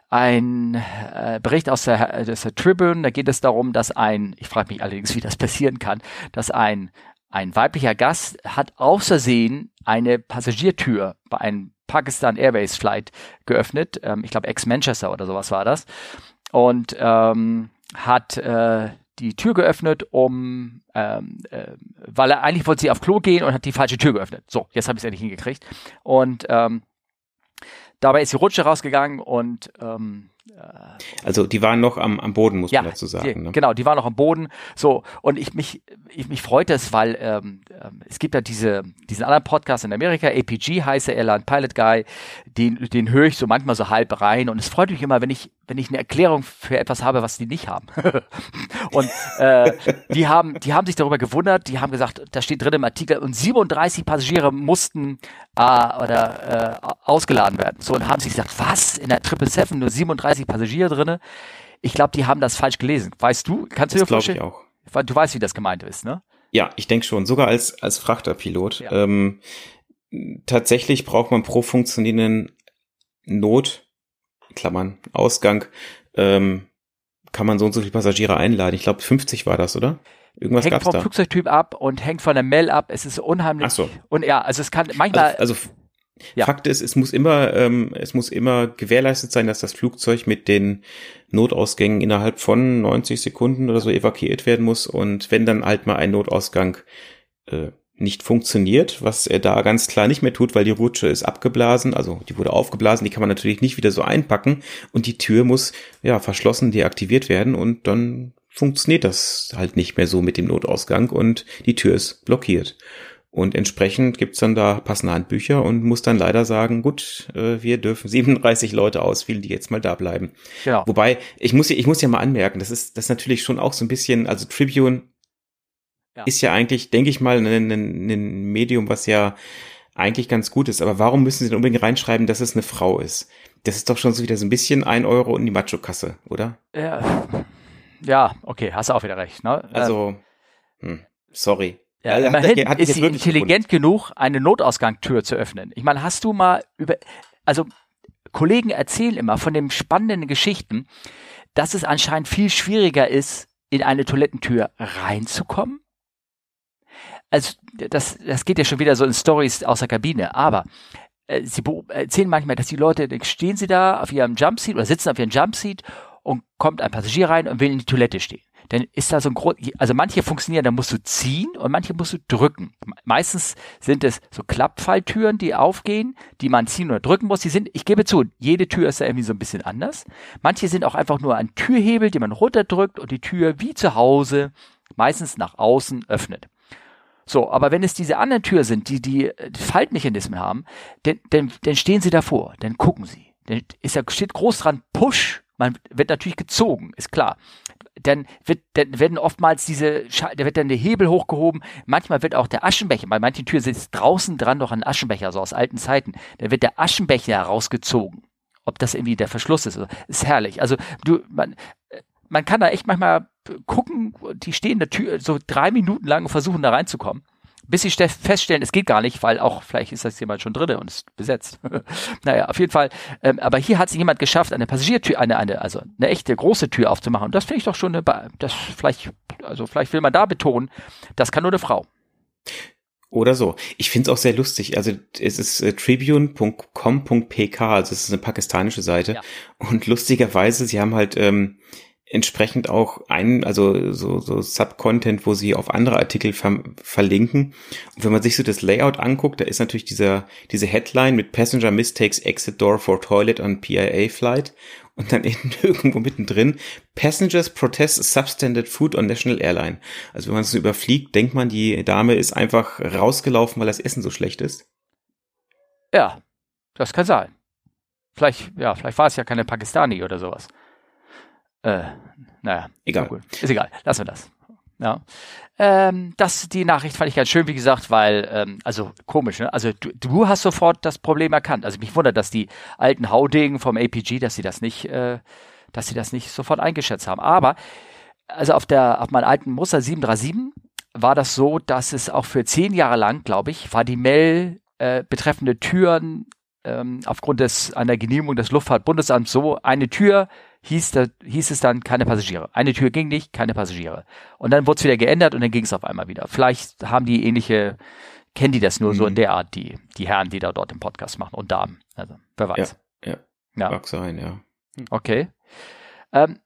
Ein äh, Bericht aus der, aus der Tribune, da geht es darum, dass ein, ich frage mich allerdings, wie das passieren kann, dass ein, ein weiblicher Gast hat außersehen eine Passagiertür bei einem Pakistan Airways Flight geöffnet. Ähm, ich glaube ex-Manchester oder sowas war das. Und ähm, hat äh, die Tür geöffnet, um, ähm, äh, weil er eigentlich wollte sie auf Klo gehen und hat die falsche Tür geöffnet. So, jetzt habe ich es endlich hingekriegt. Und ähm, dabei ist die Rutsche rausgegangen und ähm, also die waren noch am, am Boden, muss ja, man dazu sagen. Ne? Genau, die waren noch am Boden. So, und ich mich, ich mich freut es, weil ähm, ähm, es gibt ja diese, diesen anderen Podcast in Amerika, APG heißt er, Airline Pilot Guy, den, den höre ich so manchmal so halb rein und es freut mich immer, wenn ich, wenn ich eine Erklärung für etwas habe, was die nicht haben. und äh, die haben, die haben sich darüber gewundert, die haben gesagt, da steht drin im Artikel, und 37 Passagiere mussten äh, oder äh, ausgeladen werden. So, und haben sich gesagt, was? In der 777 nur 37 Passagiere drinne. Ich glaube, die haben das falsch gelesen. Weißt du? Kannst du das dir vorstellen? Ich auch. Du weißt, wie das gemeint ist, ne? Ja, ich denke schon. Sogar als als Frachterpilot. Ja. Ähm, tatsächlich braucht man pro funktionierenden Not Klammern Ausgang ähm, kann man so und so viele Passagiere einladen. Ich glaube 50 war das, oder? Irgendwas hängt vom da. Flugzeugtyp ab und hängt von der Mel ab. Es ist unheimlich. Ach so. Und ja, also es kann manchmal. Also, also ja. Fakt ist, es muss immer, ähm, es muss immer gewährleistet sein, dass das Flugzeug mit den Notausgängen innerhalb von 90 Sekunden oder so evakuiert werden muss. Und wenn dann halt mal ein Notausgang äh, nicht funktioniert, was er da ganz klar nicht mehr tut, weil die Rutsche ist abgeblasen, also die wurde aufgeblasen, die kann man natürlich nicht wieder so einpacken und die Tür muss ja verschlossen deaktiviert werden und dann funktioniert das halt nicht mehr so mit dem Notausgang und die Tür ist blockiert. Und entsprechend gibt's dann da passende Handbücher und muss dann leider sagen, gut, äh, wir dürfen 37 Leute auswählen, die jetzt mal da bleiben. Genau. Wobei, ich muss, ich muss ja mal anmerken, das ist, das ist natürlich schon auch so ein bisschen, also Tribune ja. ist ja eigentlich, denke ich mal, ein, ein, ein Medium, was ja eigentlich ganz gut ist. Aber warum müssen sie denn unbedingt reinschreiben, dass es eine Frau ist? Das ist doch schon so wieder so ein bisschen ein Euro in die Macho-Kasse, oder? Ja. ja, okay, hast du auch wieder recht. Ne? Also, hm, sorry. Ja, also, immerhin hat, ist sie intelligent genug, eine Notausgangstür zu öffnen. Ich meine, hast du mal über, also Kollegen erzählen immer von den spannenden Geschichten, dass es anscheinend viel schwieriger ist, in eine Toilettentür reinzukommen. Also das, das geht ja schon wieder so in Stories aus der Kabine, aber äh, sie erzählen manchmal, dass die Leute, stehen sie da auf ihrem Jumpseat oder sitzen auf ihrem Jumpseat und kommt ein Passagier rein und will in die Toilette stehen dann ist da so ein Grund, also manche funktionieren, da musst du ziehen und manche musst du drücken. Meistens sind es so Klappfalltüren, die aufgehen, die man ziehen oder drücken muss. Die sind, ich gebe zu, jede Tür ist da irgendwie so ein bisschen anders. Manche sind auch einfach nur ein Türhebel, den man runterdrückt und die Tür wie zu Hause meistens nach außen öffnet. So, aber wenn es diese anderen Türen sind, die die, die Faltmechanismen haben, dann, dann, dann stehen sie davor, dann gucken sie. Dann ist da, steht groß dran, Push, man wird natürlich gezogen, ist klar dann wird, dann werden oftmals diese, da wird dann der Hebel hochgehoben. Manchmal wird auch der Aschenbecher, bei manchen Türen sitzt draußen dran noch ein Aschenbecher, so aus alten Zeiten. Da wird der Aschenbecher herausgezogen. Ob das irgendwie der Verschluss ist, ist herrlich. Also du, man, man kann da echt manchmal gucken, die stehen in der Tür so drei Minuten lang und versuchen da reinzukommen bis sie feststellen, es geht gar nicht, weil auch vielleicht ist das jemand schon drin und ist besetzt. naja, auf jeden Fall. Ähm, aber hier hat sich jemand geschafft, eine Passagiertür, eine, eine, also eine echte große Tür aufzumachen. Und das finde ich doch schon eine, das vielleicht, also vielleicht will man da betonen, das kann nur eine Frau. Oder so. Ich finde es auch sehr lustig. Also es ist äh, tribune.com.pk, also es ist eine pakistanische Seite. Ja. Und lustigerweise, sie haben halt ähm, entsprechend auch ein, also so, so Subcontent, wo sie auf andere Artikel ver verlinken. Und wenn man sich so das Layout anguckt, da ist natürlich dieser, diese Headline mit Passenger Mistakes Exit Door for Toilet on PIA Flight und dann irgendwo mittendrin Passengers Protest Substandard Food on National Airline. Also wenn man es so überfliegt, denkt man, die Dame ist einfach rausgelaufen, weil das Essen so schlecht ist. Ja, das kann sein. Vielleicht, ja, vielleicht war es ja keine Pakistani oder sowas. Äh, naja, egal. Ist egal, lassen wir das. Ja. Ähm, das, die Nachricht fand ich ganz schön, wie gesagt, weil, ähm, also komisch, ne? Also du, du hast sofort das Problem erkannt. Also mich wundert, dass die alten Haudegen vom APG, dass sie das nicht, äh, dass sie das nicht sofort eingeschätzt haben. Aber, also auf der, auf meinem alten Muster 737 war das so, dass es auch für zehn Jahre lang, glaube ich, war die Mel äh, betreffende Türen ähm, aufgrund des einer Genehmigung des Luftfahrtbundesamts so eine Tür hieß, da, hieß es dann keine Passagiere. Eine Tür ging nicht, keine Passagiere. Und dann wurde es wieder geändert und dann ging es auf einmal wieder. Vielleicht haben die ähnliche, kennen die das nur mhm. so in mhm. der Art, die, die Herren, die da dort im Podcast machen und Damen. Also, wer weiß. Ja, ja. ja. Mag sein, ja. Okay. Ähm,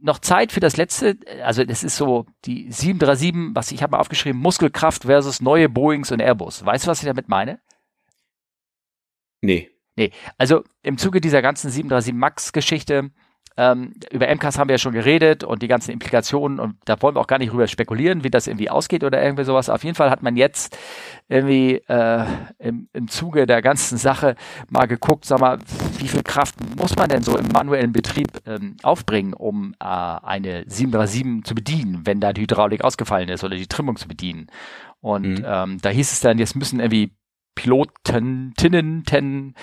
noch Zeit für das letzte, also das ist so die 737, was ich habe mal aufgeschrieben, Muskelkraft versus neue Boeings und Airbus. Weißt du, was ich damit meine? Nee. Nee, also im Zuge dieser ganzen 737 MAX-Geschichte, ähm, über MCAS haben wir ja schon geredet und die ganzen Implikationen und da wollen wir auch gar nicht drüber spekulieren, wie das irgendwie ausgeht oder irgendwie sowas. Auf jeden Fall hat man jetzt irgendwie äh, im, im Zuge der ganzen Sache mal geguckt, sag mal, wie viel Kraft muss man denn so im manuellen Betrieb ähm, aufbringen, um äh, eine 737 zu bedienen, wenn da die Hydraulik ausgefallen ist oder die Trimmung zu bedienen. Und mhm. ähm, da hieß es dann, jetzt müssen irgendwie Piloten, Tinnen, Ten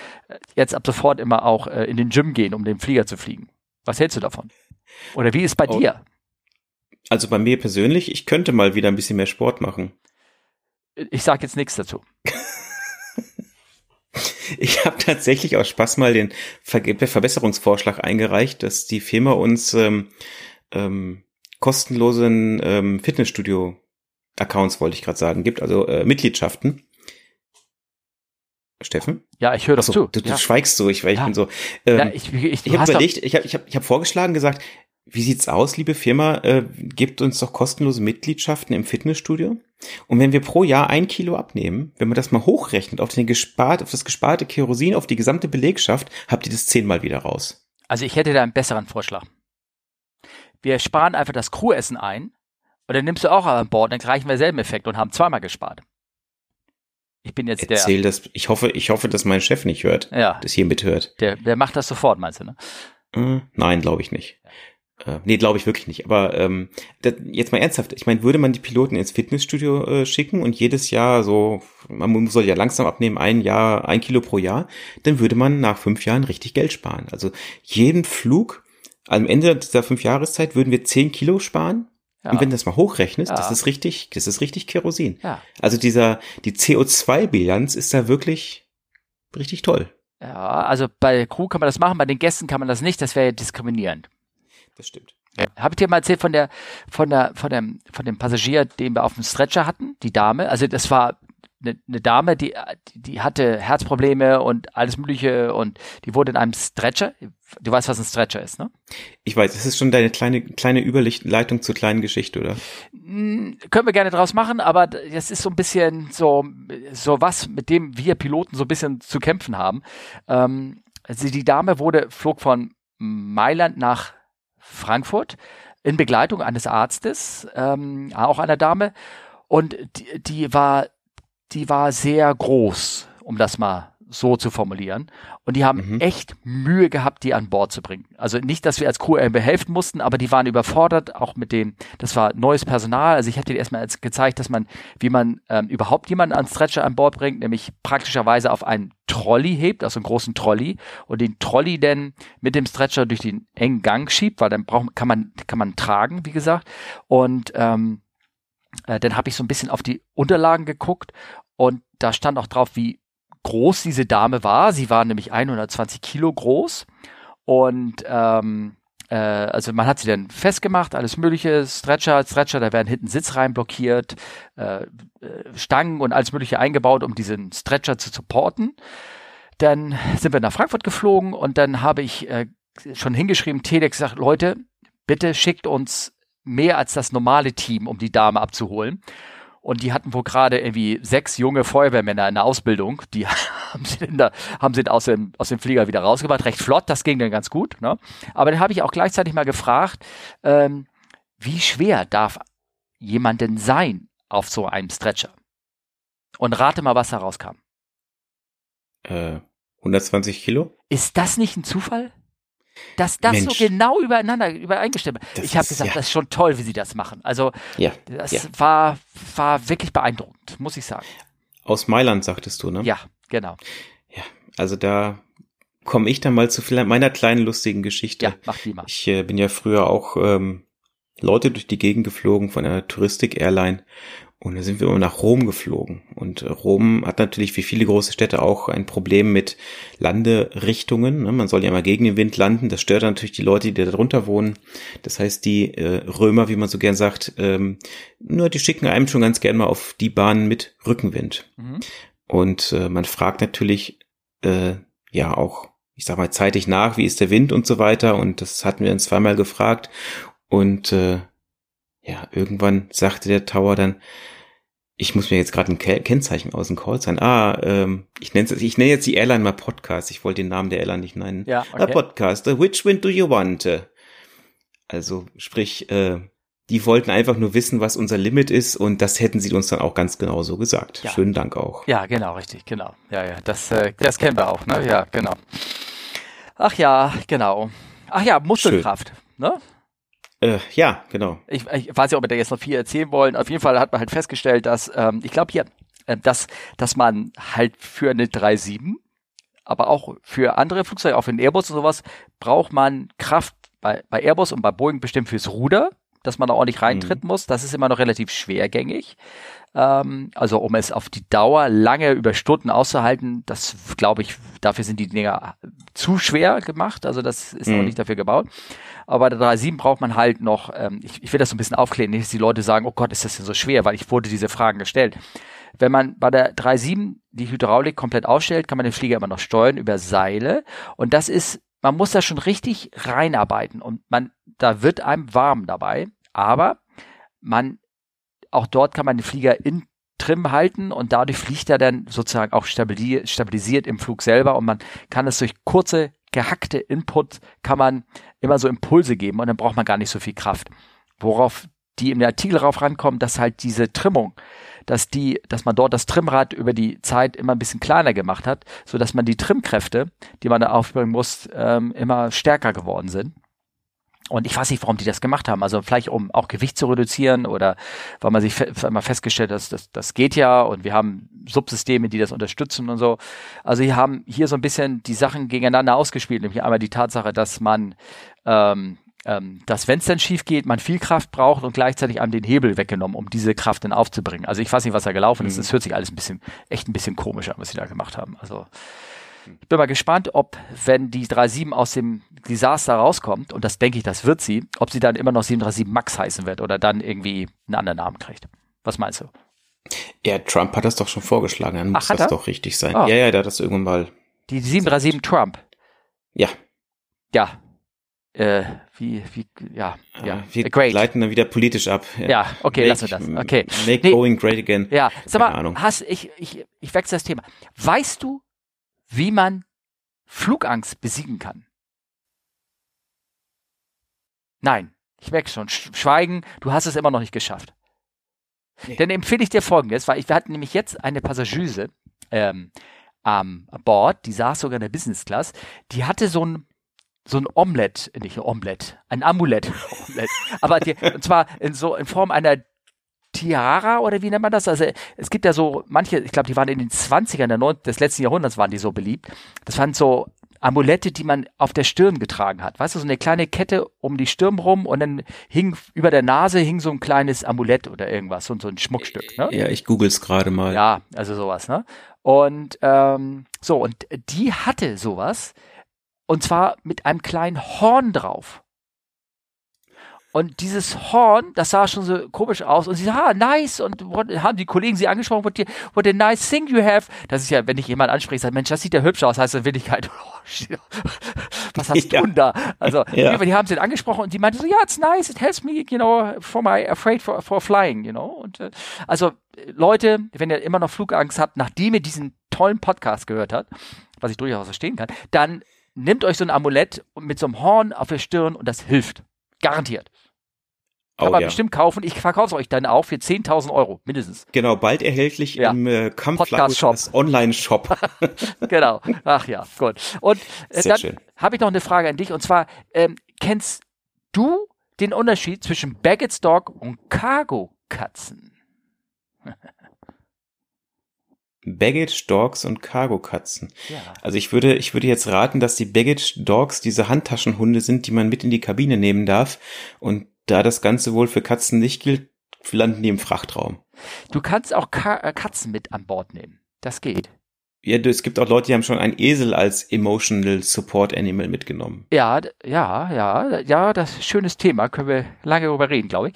jetzt ab sofort immer auch äh, in den Gym gehen, um den Flieger zu fliegen. Was hältst du davon? Oder wie ist bei oh. dir? Also bei mir persönlich, ich könnte mal wieder ein bisschen mehr Sport machen. Ich sage jetzt nichts dazu. ich habe tatsächlich aus Spaß mal den Ver Verbesserungsvorschlag eingereicht, dass die Firma uns ähm, ähm, kostenlosen ähm, Fitnessstudio-Accounts, wollte ich gerade sagen, gibt, also äh, Mitgliedschaften. Steffen? Ja, ich höre das zu. Du, du ja. schweigst so, ich, weil ich ja. bin so. Ähm, ja, ich ich, ich habe überlegt, ich habe ich hab, ich hab vorgeschlagen, gesagt, wie sieht's aus, liebe Firma? Äh, gebt uns doch kostenlose Mitgliedschaften im Fitnessstudio. Und wenn wir pro Jahr ein Kilo abnehmen, wenn man das mal hochrechnet auf den gespart, auf das gesparte Kerosin, auf die gesamte Belegschaft, habt ihr das zehnmal wieder raus. Also ich hätte da einen besseren Vorschlag. Wir sparen einfach das Crewessen ein und dann nimmst du auch an Bord, dann erreichen wir selben Effekt und haben zweimal gespart. Ich bin jetzt Erzähl der. Das, ich hoffe, ich hoffe, dass mein Chef nicht hört. Ja. Das hier mithört. Der, der macht das sofort, meinst du, ne? Äh, nein, glaube ich nicht. Äh, nee, glaube ich wirklich nicht. Aber ähm, das, jetzt mal ernsthaft, ich meine, würde man die Piloten ins Fitnessstudio äh, schicken und jedes Jahr so, man soll ja langsam abnehmen, ein Jahr, ein Kilo pro Jahr, dann würde man nach fünf Jahren richtig Geld sparen. Also jeden Flug, am Ende dieser fünf Jahreszeit würden wir zehn Kilo sparen ja. Und wenn du das mal hochrechnest, ja. das ist richtig, das ist richtig Kerosin. Ja. Also dieser, die CO2-Bilanz ist da wirklich richtig toll. Ja, also bei Crew kann man das machen, bei den Gästen kann man das nicht, das wäre ja diskriminierend. Das stimmt. Ja. Habe ich dir mal erzählt von der, von der, von dem, von dem Passagier, den wir auf dem Stretcher hatten, die Dame. Also das war eine, eine Dame, die, die hatte Herzprobleme und alles Mögliche und die wurde in einem Stretcher. Du weißt, was ein Stretcher ist, ne? Ich weiß, das ist schon deine kleine, kleine Überleitung zur kleinen Geschichte, oder? Hm, können wir gerne draus machen, aber das ist so ein bisschen so, so was, mit dem wir Piloten so ein bisschen zu kämpfen haben. Ähm, also die Dame wurde, flog von Mailand nach Frankfurt in Begleitung eines Arztes, ähm, auch einer Dame. Und die, die war die war sehr groß, um das mal so zu formulieren. Und die haben mhm. echt Mühe gehabt, die an Bord zu bringen. Also nicht, dass wir als Crew behelfen mussten, aber die waren überfordert, auch mit dem, das war neues Personal. Also ich habe dir erstmal gezeigt, dass man, wie man ähm, überhaupt jemanden an Stretcher an Bord bringt, nämlich praktischerweise auf einen Trolley hebt, also einen großen Trolley, und den Trolley dann mit dem Stretcher durch den engen Gang schiebt, weil dann braucht, kann man, kann man tragen, wie gesagt. Und ähm, äh, dann habe ich so ein bisschen auf die Unterlagen geguckt und da stand auch drauf, wie groß diese Dame war. Sie war nämlich 120 Kilo groß. Und ähm, äh, also man hat sie dann festgemacht, alles mögliche, Stretcher, Stretcher, da werden hinten Sitz rein blockiert, äh, äh, Stangen und alles mögliche eingebaut, um diesen Stretcher zu supporten. Dann sind wir nach Frankfurt geflogen und dann habe ich äh, schon hingeschrieben, Telex sagt, Leute, bitte schickt uns mehr als das normale Team, um die Dame abzuholen. Und die hatten wohl gerade irgendwie sechs junge Feuerwehrmänner in der Ausbildung. Die haben sie, da, haben sie aus, dem, aus dem Flieger wieder rausgebracht. Recht flott, das ging dann ganz gut. Ne? Aber dann habe ich auch gleichzeitig mal gefragt, ähm, wie schwer darf jemand denn sein auf so einem Stretcher? Und rate mal, was da rauskam. Äh, 120 Kilo? Ist das nicht ein Zufall? Dass das Mensch. so genau übereinander übereingestimmt ist. Ich habe gesagt, ja. das ist schon toll, wie sie das machen. Also ja, das ja. war, war wirklich beeindruckend, muss ich sagen. Aus Mailand, sagtest du, ne? Ja, genau. Ja, also da komme ich dann mal zu meiner kleinen lustigen Geschichte. Ja, mach die mal. Ich äh, bin ja früher auch ähm, Leute durch die Gegend geflogen von einer Touristik-Airline und da sind wir immer nach Rom geflogen. Und äh, Rom hat natürlich wie viele große Städte auch ein Problem mit Landerichtungen. Ne? Man soll ja mal gegen den Wind landen. Das stört natürlich die Leute, die da drunter wohnen. Das heißt, die äh, Römer, wie man so gern sagt, ähm, nur die schicken einem schon ganz gern mal auf die Bahn mit Rückenwind. Mhm. Und äh, man fragt natürlich ja auch, ich sag mal, zeitig nach, wie ist der Wind und so weiter. Und das hatten wir uns zweimal gefragt. Und ja, irgendwann sagte der Tower dann, ich muss mir jetzt gerade ein Kennzeichen aus dem Call sein. Ah, ähm, ich nenne ich nenne jetzt die Airline mal Podcast. Ich wollte den Namen der Airline nicht nennen. Ja, okay. A Podcast. Which wind do you want? Also sprich, äh, die wollten einfach nur wissen, was unser Limit ist und das hätten sie uns dann auch ganz genau so gesagt. Ja. Schönen Dank auch. Ja, genau, richtig, genau. Ja, ja, das, äh, das kennen wir auch, ne? Ja, genau. Ach ja, genau. Ach ja, Muskelkraft, Schön. ne? Äh, ja, genau. Ich, ich weiß ja, ob wir da jetzt noch viel erzählen wollen. Auf jeden Fall hat man halt festgestellt, dass, ähm, ich glaube hier, äh, dass, dass man halt für eine 3.7, aber auch für andere Flugzeuge, auch für den Airbus und sowas, braucht man Kraft bei, bei Airbus und bei Boeing bestimmt fürs Ruder, dass man da ordentlich reintreten mhm. muss. Das ist immer noch relativ schwergängig. Ähm, also um es auf die Dauer lange über Stunden auszuhalten, das glaube ich, dafür sind die Dinger zu schwer gemacht. Also das ist mhm. auch nicht dafür gebaut. Aber bei der 3.7 braucht man halt noch, ähm, ich, ich will das so ein bisschen aufklären, nicht, dass die Leute sagen, oh Gott, ist das denn so schwer, weil ich wurde diese Fragen gestellt. Wenn man bei der 3.7 die Hydraulik komplett ausstellt, kann man den Flieger immer noch steuern über Seile. Und das ist, man muss da schon richtig reinarbeiten und man, da wird einem warm dabei. Aber man auch dort kann man den Flieger in Trim halten und dadurch fliegt er dann sozusagen auch stabilisiert im Flug selber und man kann es durch kurze gehackte Input kann man immer so Impulse geben und dann braucht man gar nicht so viel Kraft. Worauf die im Artikel rauf rankommen, dass halt diese Trimmung, dass die, dass man dort das Trimmrad über die Zeit immer ein bisschen kleiner gemacht hat, so dass man die Trimmkräfte, die man da aufbringen muss, ähm, immer stärker geworden sind. Und ich weiß nicht, warum die das gemacht haben. Also vielleicht um auch Gewicht zu reduzieren oder weil man sich fe immer festgestellt hat, dass das, das geht ja und wir haben Subsysteme, die das unterstützen und so. Also wir haben hier so ein bisschen die Sachen gegeneinander ausgespielt. Nämlich einmal die Tatsache, dass man ähm, ähm, dass wenn es dann schief geht, man viel Kraft braucht und gleichzeitig einem den Hebel weggenommen, um diese Kraft dann aufzubringen. Also ich weiß nicht, was da gelaufen ist. Es mhm. hört sich alles ein bisschen, echt ein bisschen komisch an, was sie da gemacht haben. Also ich bin mal gespannt, ob, wenn die 3.7 aus dem Desaster rauskommt, und das denke ich, das wird sie, ob sie dann immer noch 737 Max heißen wird oder dann irgendwie einen anderen Namen kriegt. Was meinst du? Ja, Trump hat das doch schon vorgeschlagen, dann muss Ach, das doch richtig sein. Oh. Ja, ja, der hat das irgendwann mal. Die 737 Trump. Ja. Ja. Äh, wie, wie, ja, ja. Wir great. leiten dann wieder politisch ab. Ja, ja okay, make, lassen wir das. Okay. Make nee. going great again. Ja, sag mal, Ahnung. hast, ich, ich, ich wechsle das Thema. Weißt du, wie man Flugangst besiegen kann. Nein, ich merke schon. Schweigen, du hast es immer noch nicht geschafft. Nee. Dann empfehle ich dir folgendes, weil ich, wir hatten nämlich jetzt eine Passagiere ähm, am Bord, die saß sogar in der Business Class, die hatte so ein so ein Omelett, nicht ein Omelett, ein Amulett, Omelett, aber die, und zwar in so in Form einer Tiara oder wie nennt man das? Also es gibt ja so manche, ich glaube, die waren in den 20ern der 9, des letzten Jahrhunderts waren die so beliebt. Das waren so Amulette, die man auf der Stirn getragen hat. Weißt du, so eine kleine Kette um die Stirn rum und dann hing über der Nase hing so ein kleines Amulett oder irgendwas, so, so ein Schmuckstück. Ne? Ja, ich google's gerade mal. Ja, also sowas, ne? Und ähm, so, und die hatte sowas, und zwar mit einem kleinen Horn drauf. Und dieses Horn, das sah schon so komisch aus. Und sie sagt, ah, nice. Und what, haben die Kollegen sie angesprochen, what, what a nice thing you have. Das ist ja, wenn ich jemand anspricht, sagt, Mensch, das sieht ja hübsch aus, heißt in Wirklichkeit, oh, was hast ja. du denn da? Also, ja. die haben sie angesprochen und die meinte so, ja, it's nice, it helps me, you know, for my afraid for, for flying, you know. Und äh, also Leute, wenn ihr immer noch Flugangst habt, nachdem ihr diesen tollen Podcast gehört habt, was ich durchaus verstehen kann, dann nehmt euch so ein Amulett mit so einem Horn auf der Stirn und das hilft. Garantiert. Kann oh, man ja. bestimmt kaufen. Ich verkaufe es euch dann auch für 10.000 Euro, mindestens. Genau, bald erhältlich ja. im äh, Kampflager Online-Shop. genau. Ach ja, gut. Und äh, dann habe ich noch eine Frage an dich. Und zwar, ähm, kennst du den Unterschied zwischen Baggett's Dog und Cargo-Katzen? Baggage Dogs und Cargo Katzen. Ja. Also ich würde, ich würde jetzt raten, dass die Baggage Dogs diese Handtaschenhunde sind, die man mit in die Kabine nehmen darf. Und da das Ganze wohl für Katzen nicht gilt, landen die im Frachtraum. Du kannst auch Ka äh, Katzen mit an Bord nehmen. Das geht. Ja, es gibt auch Leute, die haben schon einen Esel als Emotional Support Animal mitgenommen. Ja, ja, ja, ja, das ist ein schönes Thema. Können wir lange darüber reden, glaube ich.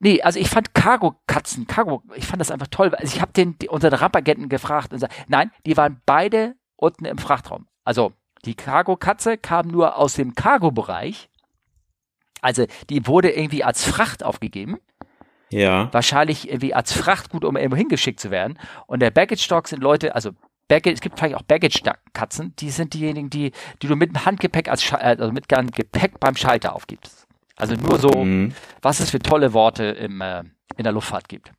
Nee, also ich fand Cargo-Katzen, Cargo, ich fand das einfach toll. Also ich habe den die, unseren Rampagenten gefragt und gesagt, nein, die waren beide unten im Frachtraum. Also die Cargo-Katze kam nur aus dem Cargo-Bereich. Also die wurde irgendwie als Fracht aufgegeben. Ja. Wahrscheinlich irgendwie als Frachtgut, um irgendwo hingeschickt zu werden. Und der Baggage Dog sind Leute, also Baggage, es gibt vielleicht auch Baggage-Katzen, die sind diejenigen, die, die du mit dem Handgepäck als also mit Gepäck beim Schalter aufgibst. Also nur so, mhm. was es für tolle Worte im, äh, in der Luftfahrt gibt.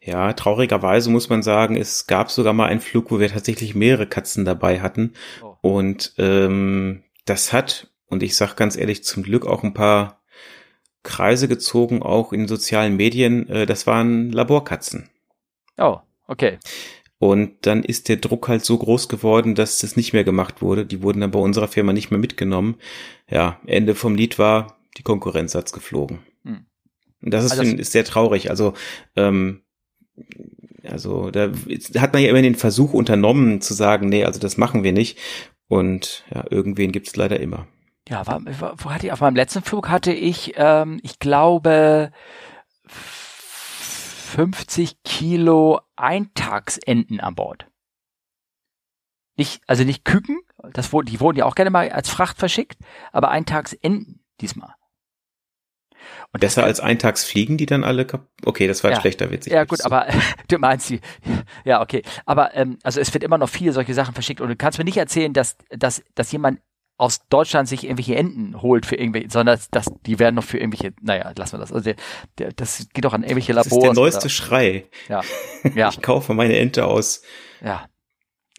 Ja, traurigerweise muss man sagen, es gab sogar mal einen Flug, wo wir tatsächlich mehrere Katzen dabei hatten. Oh. Und ähm, das hat, und ich sag ganz ehrlich, zum Glück auch ein paar Kreise gezogen, auch in sozialen Medien. Äh, das waren Laborkatzen. Oh, okay. Und dann ist der Druck halt so groß geworden, dass das nicht mehr gemacht wurde. Die wurden dann bei unserer Firma nicht mehr mitgenommen. Ja, Ende vom Lied war, die Konkurrenz hat's geflogen. Hm. Und das ist, also, ist sehr traurig. Also, ähm, also da hat man ja immer den Versuch unternommen zu sagen, nee, also das machen wir nicht. Und ja, irgendwen gibt's leider immer. Ja, war, wo hatte ich, auf meinem letzten Flug hatte ich, ähm, ich glaube, 50 Kilo Eintagsenten an Bord. Nicht, also nicht Küken, das, die wurden ja auch gerne mal als Fracht verschickt, aber Eintagsenten diesmal. Und Besser als eintags fliegen die dann alle kaputt? Okay, das war ein ja, schlechter Witz. Ja gut, so. aber du meinst die. Ja, okay. Aber ähm, also es wird immer noch viele solche Sachen verschickt und du kannst mir nicht erzählen, dass, dass, dass jemand aus Deutschland sich irgendwelche Enten holt für irgendwelche, sondern das, die werden noch für irgendwelche, naja, lassen wir das. Also der, der, das geht doch an irgendwelche Labors. Das ist der neueste oder, Schrei. Ja. ja. Ich kaufe meine Ente aus. Ja.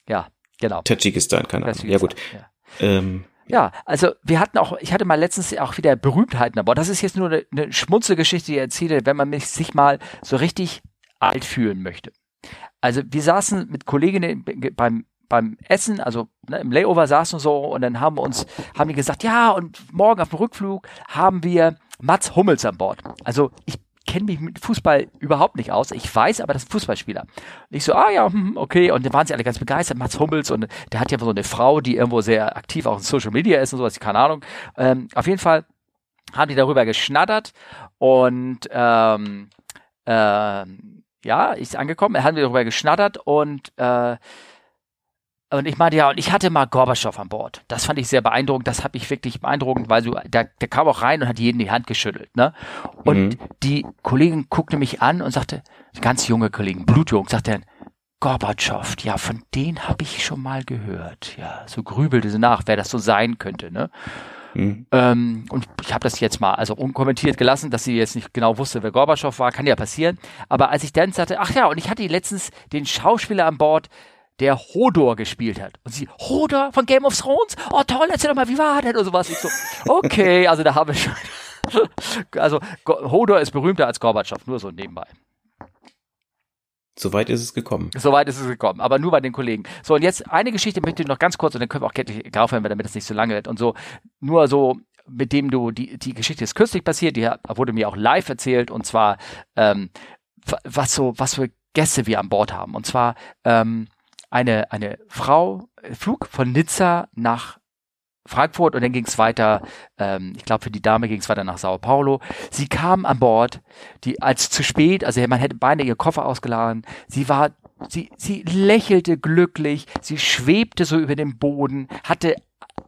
Ja, genau. Tadschikistan, keine Ahnung. Ja gut. Ja. Ähm, ja, also wir hatten auch, ich hatte mal letztens auch wieder Berühmtheiten aber Das ist jetzt nur eine, eine Schmunzelgeschichte, die ich erzähle, wenn man sich mal so richtig alt fühlen möchte. Also wir saßen mit Kolleginnen beim beim Essen, also ne, im Layover saßen so und dann haben wir uns, haben die gesagt, ja, und morgen auf dem Rückflug haben wir Mats Hummels an Bord. Also ich kenne mich mit Fußball überhaupt nicht aus. Ich weiß aber, das ist Fußballspieler. Und ich so, ah ja, hm, okay. Und dann waren sie alle ganz begeistert. Mats Hummels und der hat ja so eine Frau, die irgendwo sehr aktiv auch in Social Media ist und sowas, keine Ahnung. Ähm, auf jeden Fall haben die darüber geschnattert und ähm, äh, ja, ist angekommen, haben wir darüber geschnattert und äh, und ich meinte, ja, und ich hatte mal Gorbatschow an Bord. Das fand ich sehr beeindruckend. Das habe ich wirklich beeindruckend, weil so, der, der kam auch rein und hat jeden die Hand geschüttelt. Ne? Und mhm. die Kollegin guckte mich an und sagte, ganz junge Kollegen, blutjung, sagte er, Gorbatschow, ja, von denen habe ich schon mal gehört. Ja, so grübelte sie nach, wer das so sein könnte. Ne? Mhm. Ähm, und ich habe das jetzt mal also unkommentiert gelassen, dass sie jetzt nicht genau wusste, wer Gorbatschow war, kann ja passieren. Aber als ich dann sagte, ach ja, und ich hatte letztens den Schauspieler an Bord, der Hodor gespielt hat. Und sie, Hodor von Game of Thrones? Oh toll, erzähl doch mal, wie war denn? Und sowas. Ich so, okay, also da habe ich schon. also Hodor ist berühmter als Gorbatschow, nur so nebenbei. Soweit ist es gekommen. Soweit ist es gekommen, aber nur bei den Kollegen. So, und jetzt eine Geschichte möchte ich noch ganz kurz, und dann können wir auch gleich aufhören, damit es nicht so lange wird. Und so, nur so, mit dem du, die, die Geschichte ist kürzlich passiert, die wurde mir auch live erzählt, und zwar, ähm, was so, was für Gäste wir an Bord haben. Und zwar, ähm, eine, eine Frau, Flug von Nizza nach Frankfurt und dann ging es weiter, ähm, ich glaube für die Dame ging es weiter nach Sao Paulo. Sie kam an Bord, die als zu spät, also man hätte beinahe ihr Koffer ausgeladen. Sie war, sie, sie lächelte glücklich, sie schwebte so über dem Boden, hatte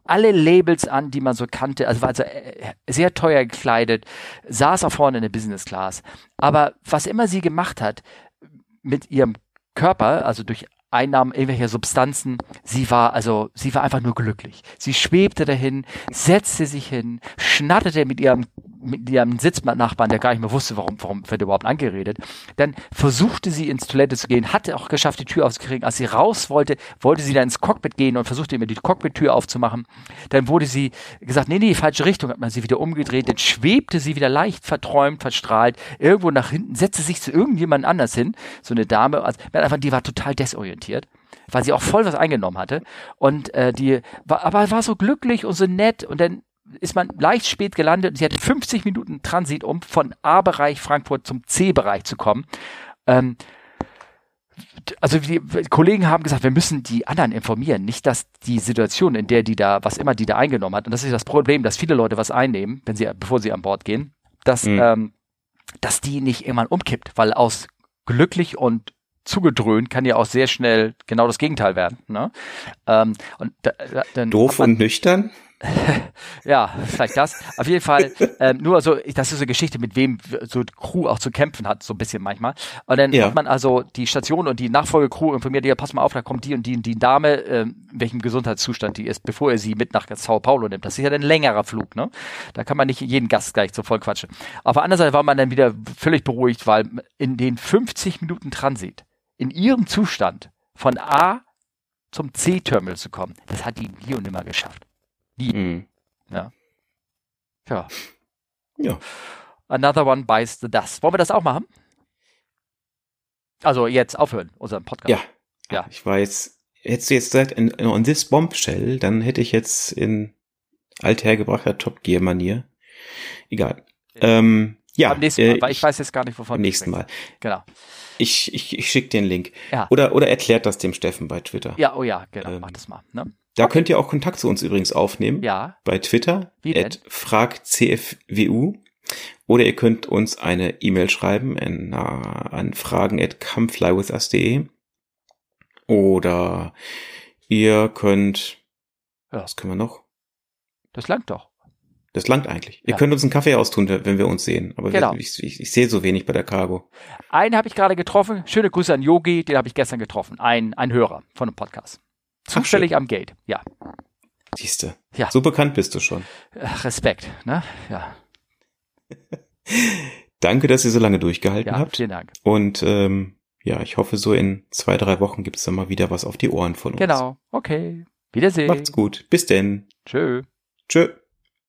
alle Labels an, die man so kannte, also war also äh, sehr teuer gekleidet, saß auch vorne in der Business Class. Aber was immer sie gemacht hat mit ihrem Körper, also durch Einnahmen irgendwelcher Substanzen. Sie war also, sie war einfach nur glücklich. Sie schwebte dahin, setzte sich hin, schnatterte mit ihrem, mit ihrem Sitznachbarn, der gar nicht mehr wusste, warum, warum wird überhaupt angeredet. Dann versuchte sie ins Toilette zu gehen, hatte auch geschafft, die Tür aufzukriegen. Als sie raus wollte, wollte sie dann ins Cockpit gehen und versuchte immer die Cockpit-Tür aufzumachen. Dann wurde sie gesagt, nee, nee, falsche Richtung, hat man sie wieder umgedreht. Dann schwebte sie wieder leicht verträumt, verstrahlt, irgendwo nach hinten, setzte sich zu irgendjemand anders hin. So eine Dame, also, einfach, die war total desorientiert orientiert, weil sie auch voll was eingenommen hatte. Und äh, die war, aber war so glücklich und so nett und dann ist man leicht spät gelandet. Sie hatte 50 Minuten Transit, um von A-Bereich Frankfurt zum C-Bereich zu kommen. Ähm, also die Kollegen haben gesagt, wir müssen die anderen informieren, nicht dass die Situation, in der die da, was immer die da eingenommen hat, und das ist das Problem, dass viele Leute was einnehmen, wenn sie, bevor sie an Bord gehen, dass, mhm. ähm, dass die nicht irgendwann umkippt, weil aus glücklich und zugedröhnt kann ja auch sehr schnell genau das Gegenteil werden. Ne? Ähm, und da, dann Doof und nüchtern? ja, vielleicht das. Auf jeden Fall, ähm, nur so, das ist so eine Geschichte, mit wem so Crew auch zu kämpfen hat, so ein bisschen manchmal. Und dann ja. hat man also die Station und die Nachfolgecrew informiert, ja, pass mal auf, da kommt die und die und die Dame, ähm, welchem Gesundheitszustand die ist, bevor er sie mit nach Sao Paulo nimmt. Das ist ja ein längerer Flug, ne? Da kann man nicht jeden Gast gleich so voll quatschen. Auf der anderen Seite war man dann wieder völlig beruhigt, weil in den 50 Minuten Transit in ihrem Zustand von A zum C-Terminal zu kommen, das hat die nie und nimmer geschafft. Nie. Mhm. Ja. Ja. Ja. Another one bites the dust. Wollen wir das auch machen? Also jetzt aufhören, unseren Podcast. Ja. Ja. Ich weiß, hättest du jetzt gesagt, in, in, on this bombshell, dann hätte ich jetzt in althergebrachter Top Gear Manier. Egal. Ja. Ähm, ja. Am nächsten Mal, äh, weil ich weiß jetzt gar nicht, wovon. Am nächsten Mal. Genau. Ich, ich, ich schicke den Link. Ja. Oder, oder erklärt das dem Steffen bei Twitter. Ja, oh ja, genau, ähm, mach das mal. Ne? Da okay. könnt ihr auch Kontakt zu uns übrigens aufnehmen. Ja. Bei Twitter. Wie denn? fragcfwu. Oder ihr könnt uns eine E-Mail schreiben an, an fragen at comeflywithus.de. Oder ihr könnt, ja. was können wir noch? Das langt doch. Das langt eigentlich. Ihr ja. könnt uns einen Kaffee austun, wenn wir uns sehen. Aber genau. ich, ich, ich, sehe so wenig bei der Cargo. Einen habe ich gerade getroffen. Schöne Grüße an Yogi, den habe ich gestern getroffen. Ein, ein Hörer von einem Podcast. Zufällig am Gate, ja. Siehste. Ja. So bekannt bist du schon. Respekt, ne? Ja. Danke, dass ihr so lange durchgehalten ja, habt. Vielen Dank. Und ähm, ja, ich hoffe, so in zwei, drei Wochen gibt es dann mal wieder was auf die Ohren von uns. Genau. Okay. Wiedersehen. Macht's gut. Bis denn. Tschö. Tschö.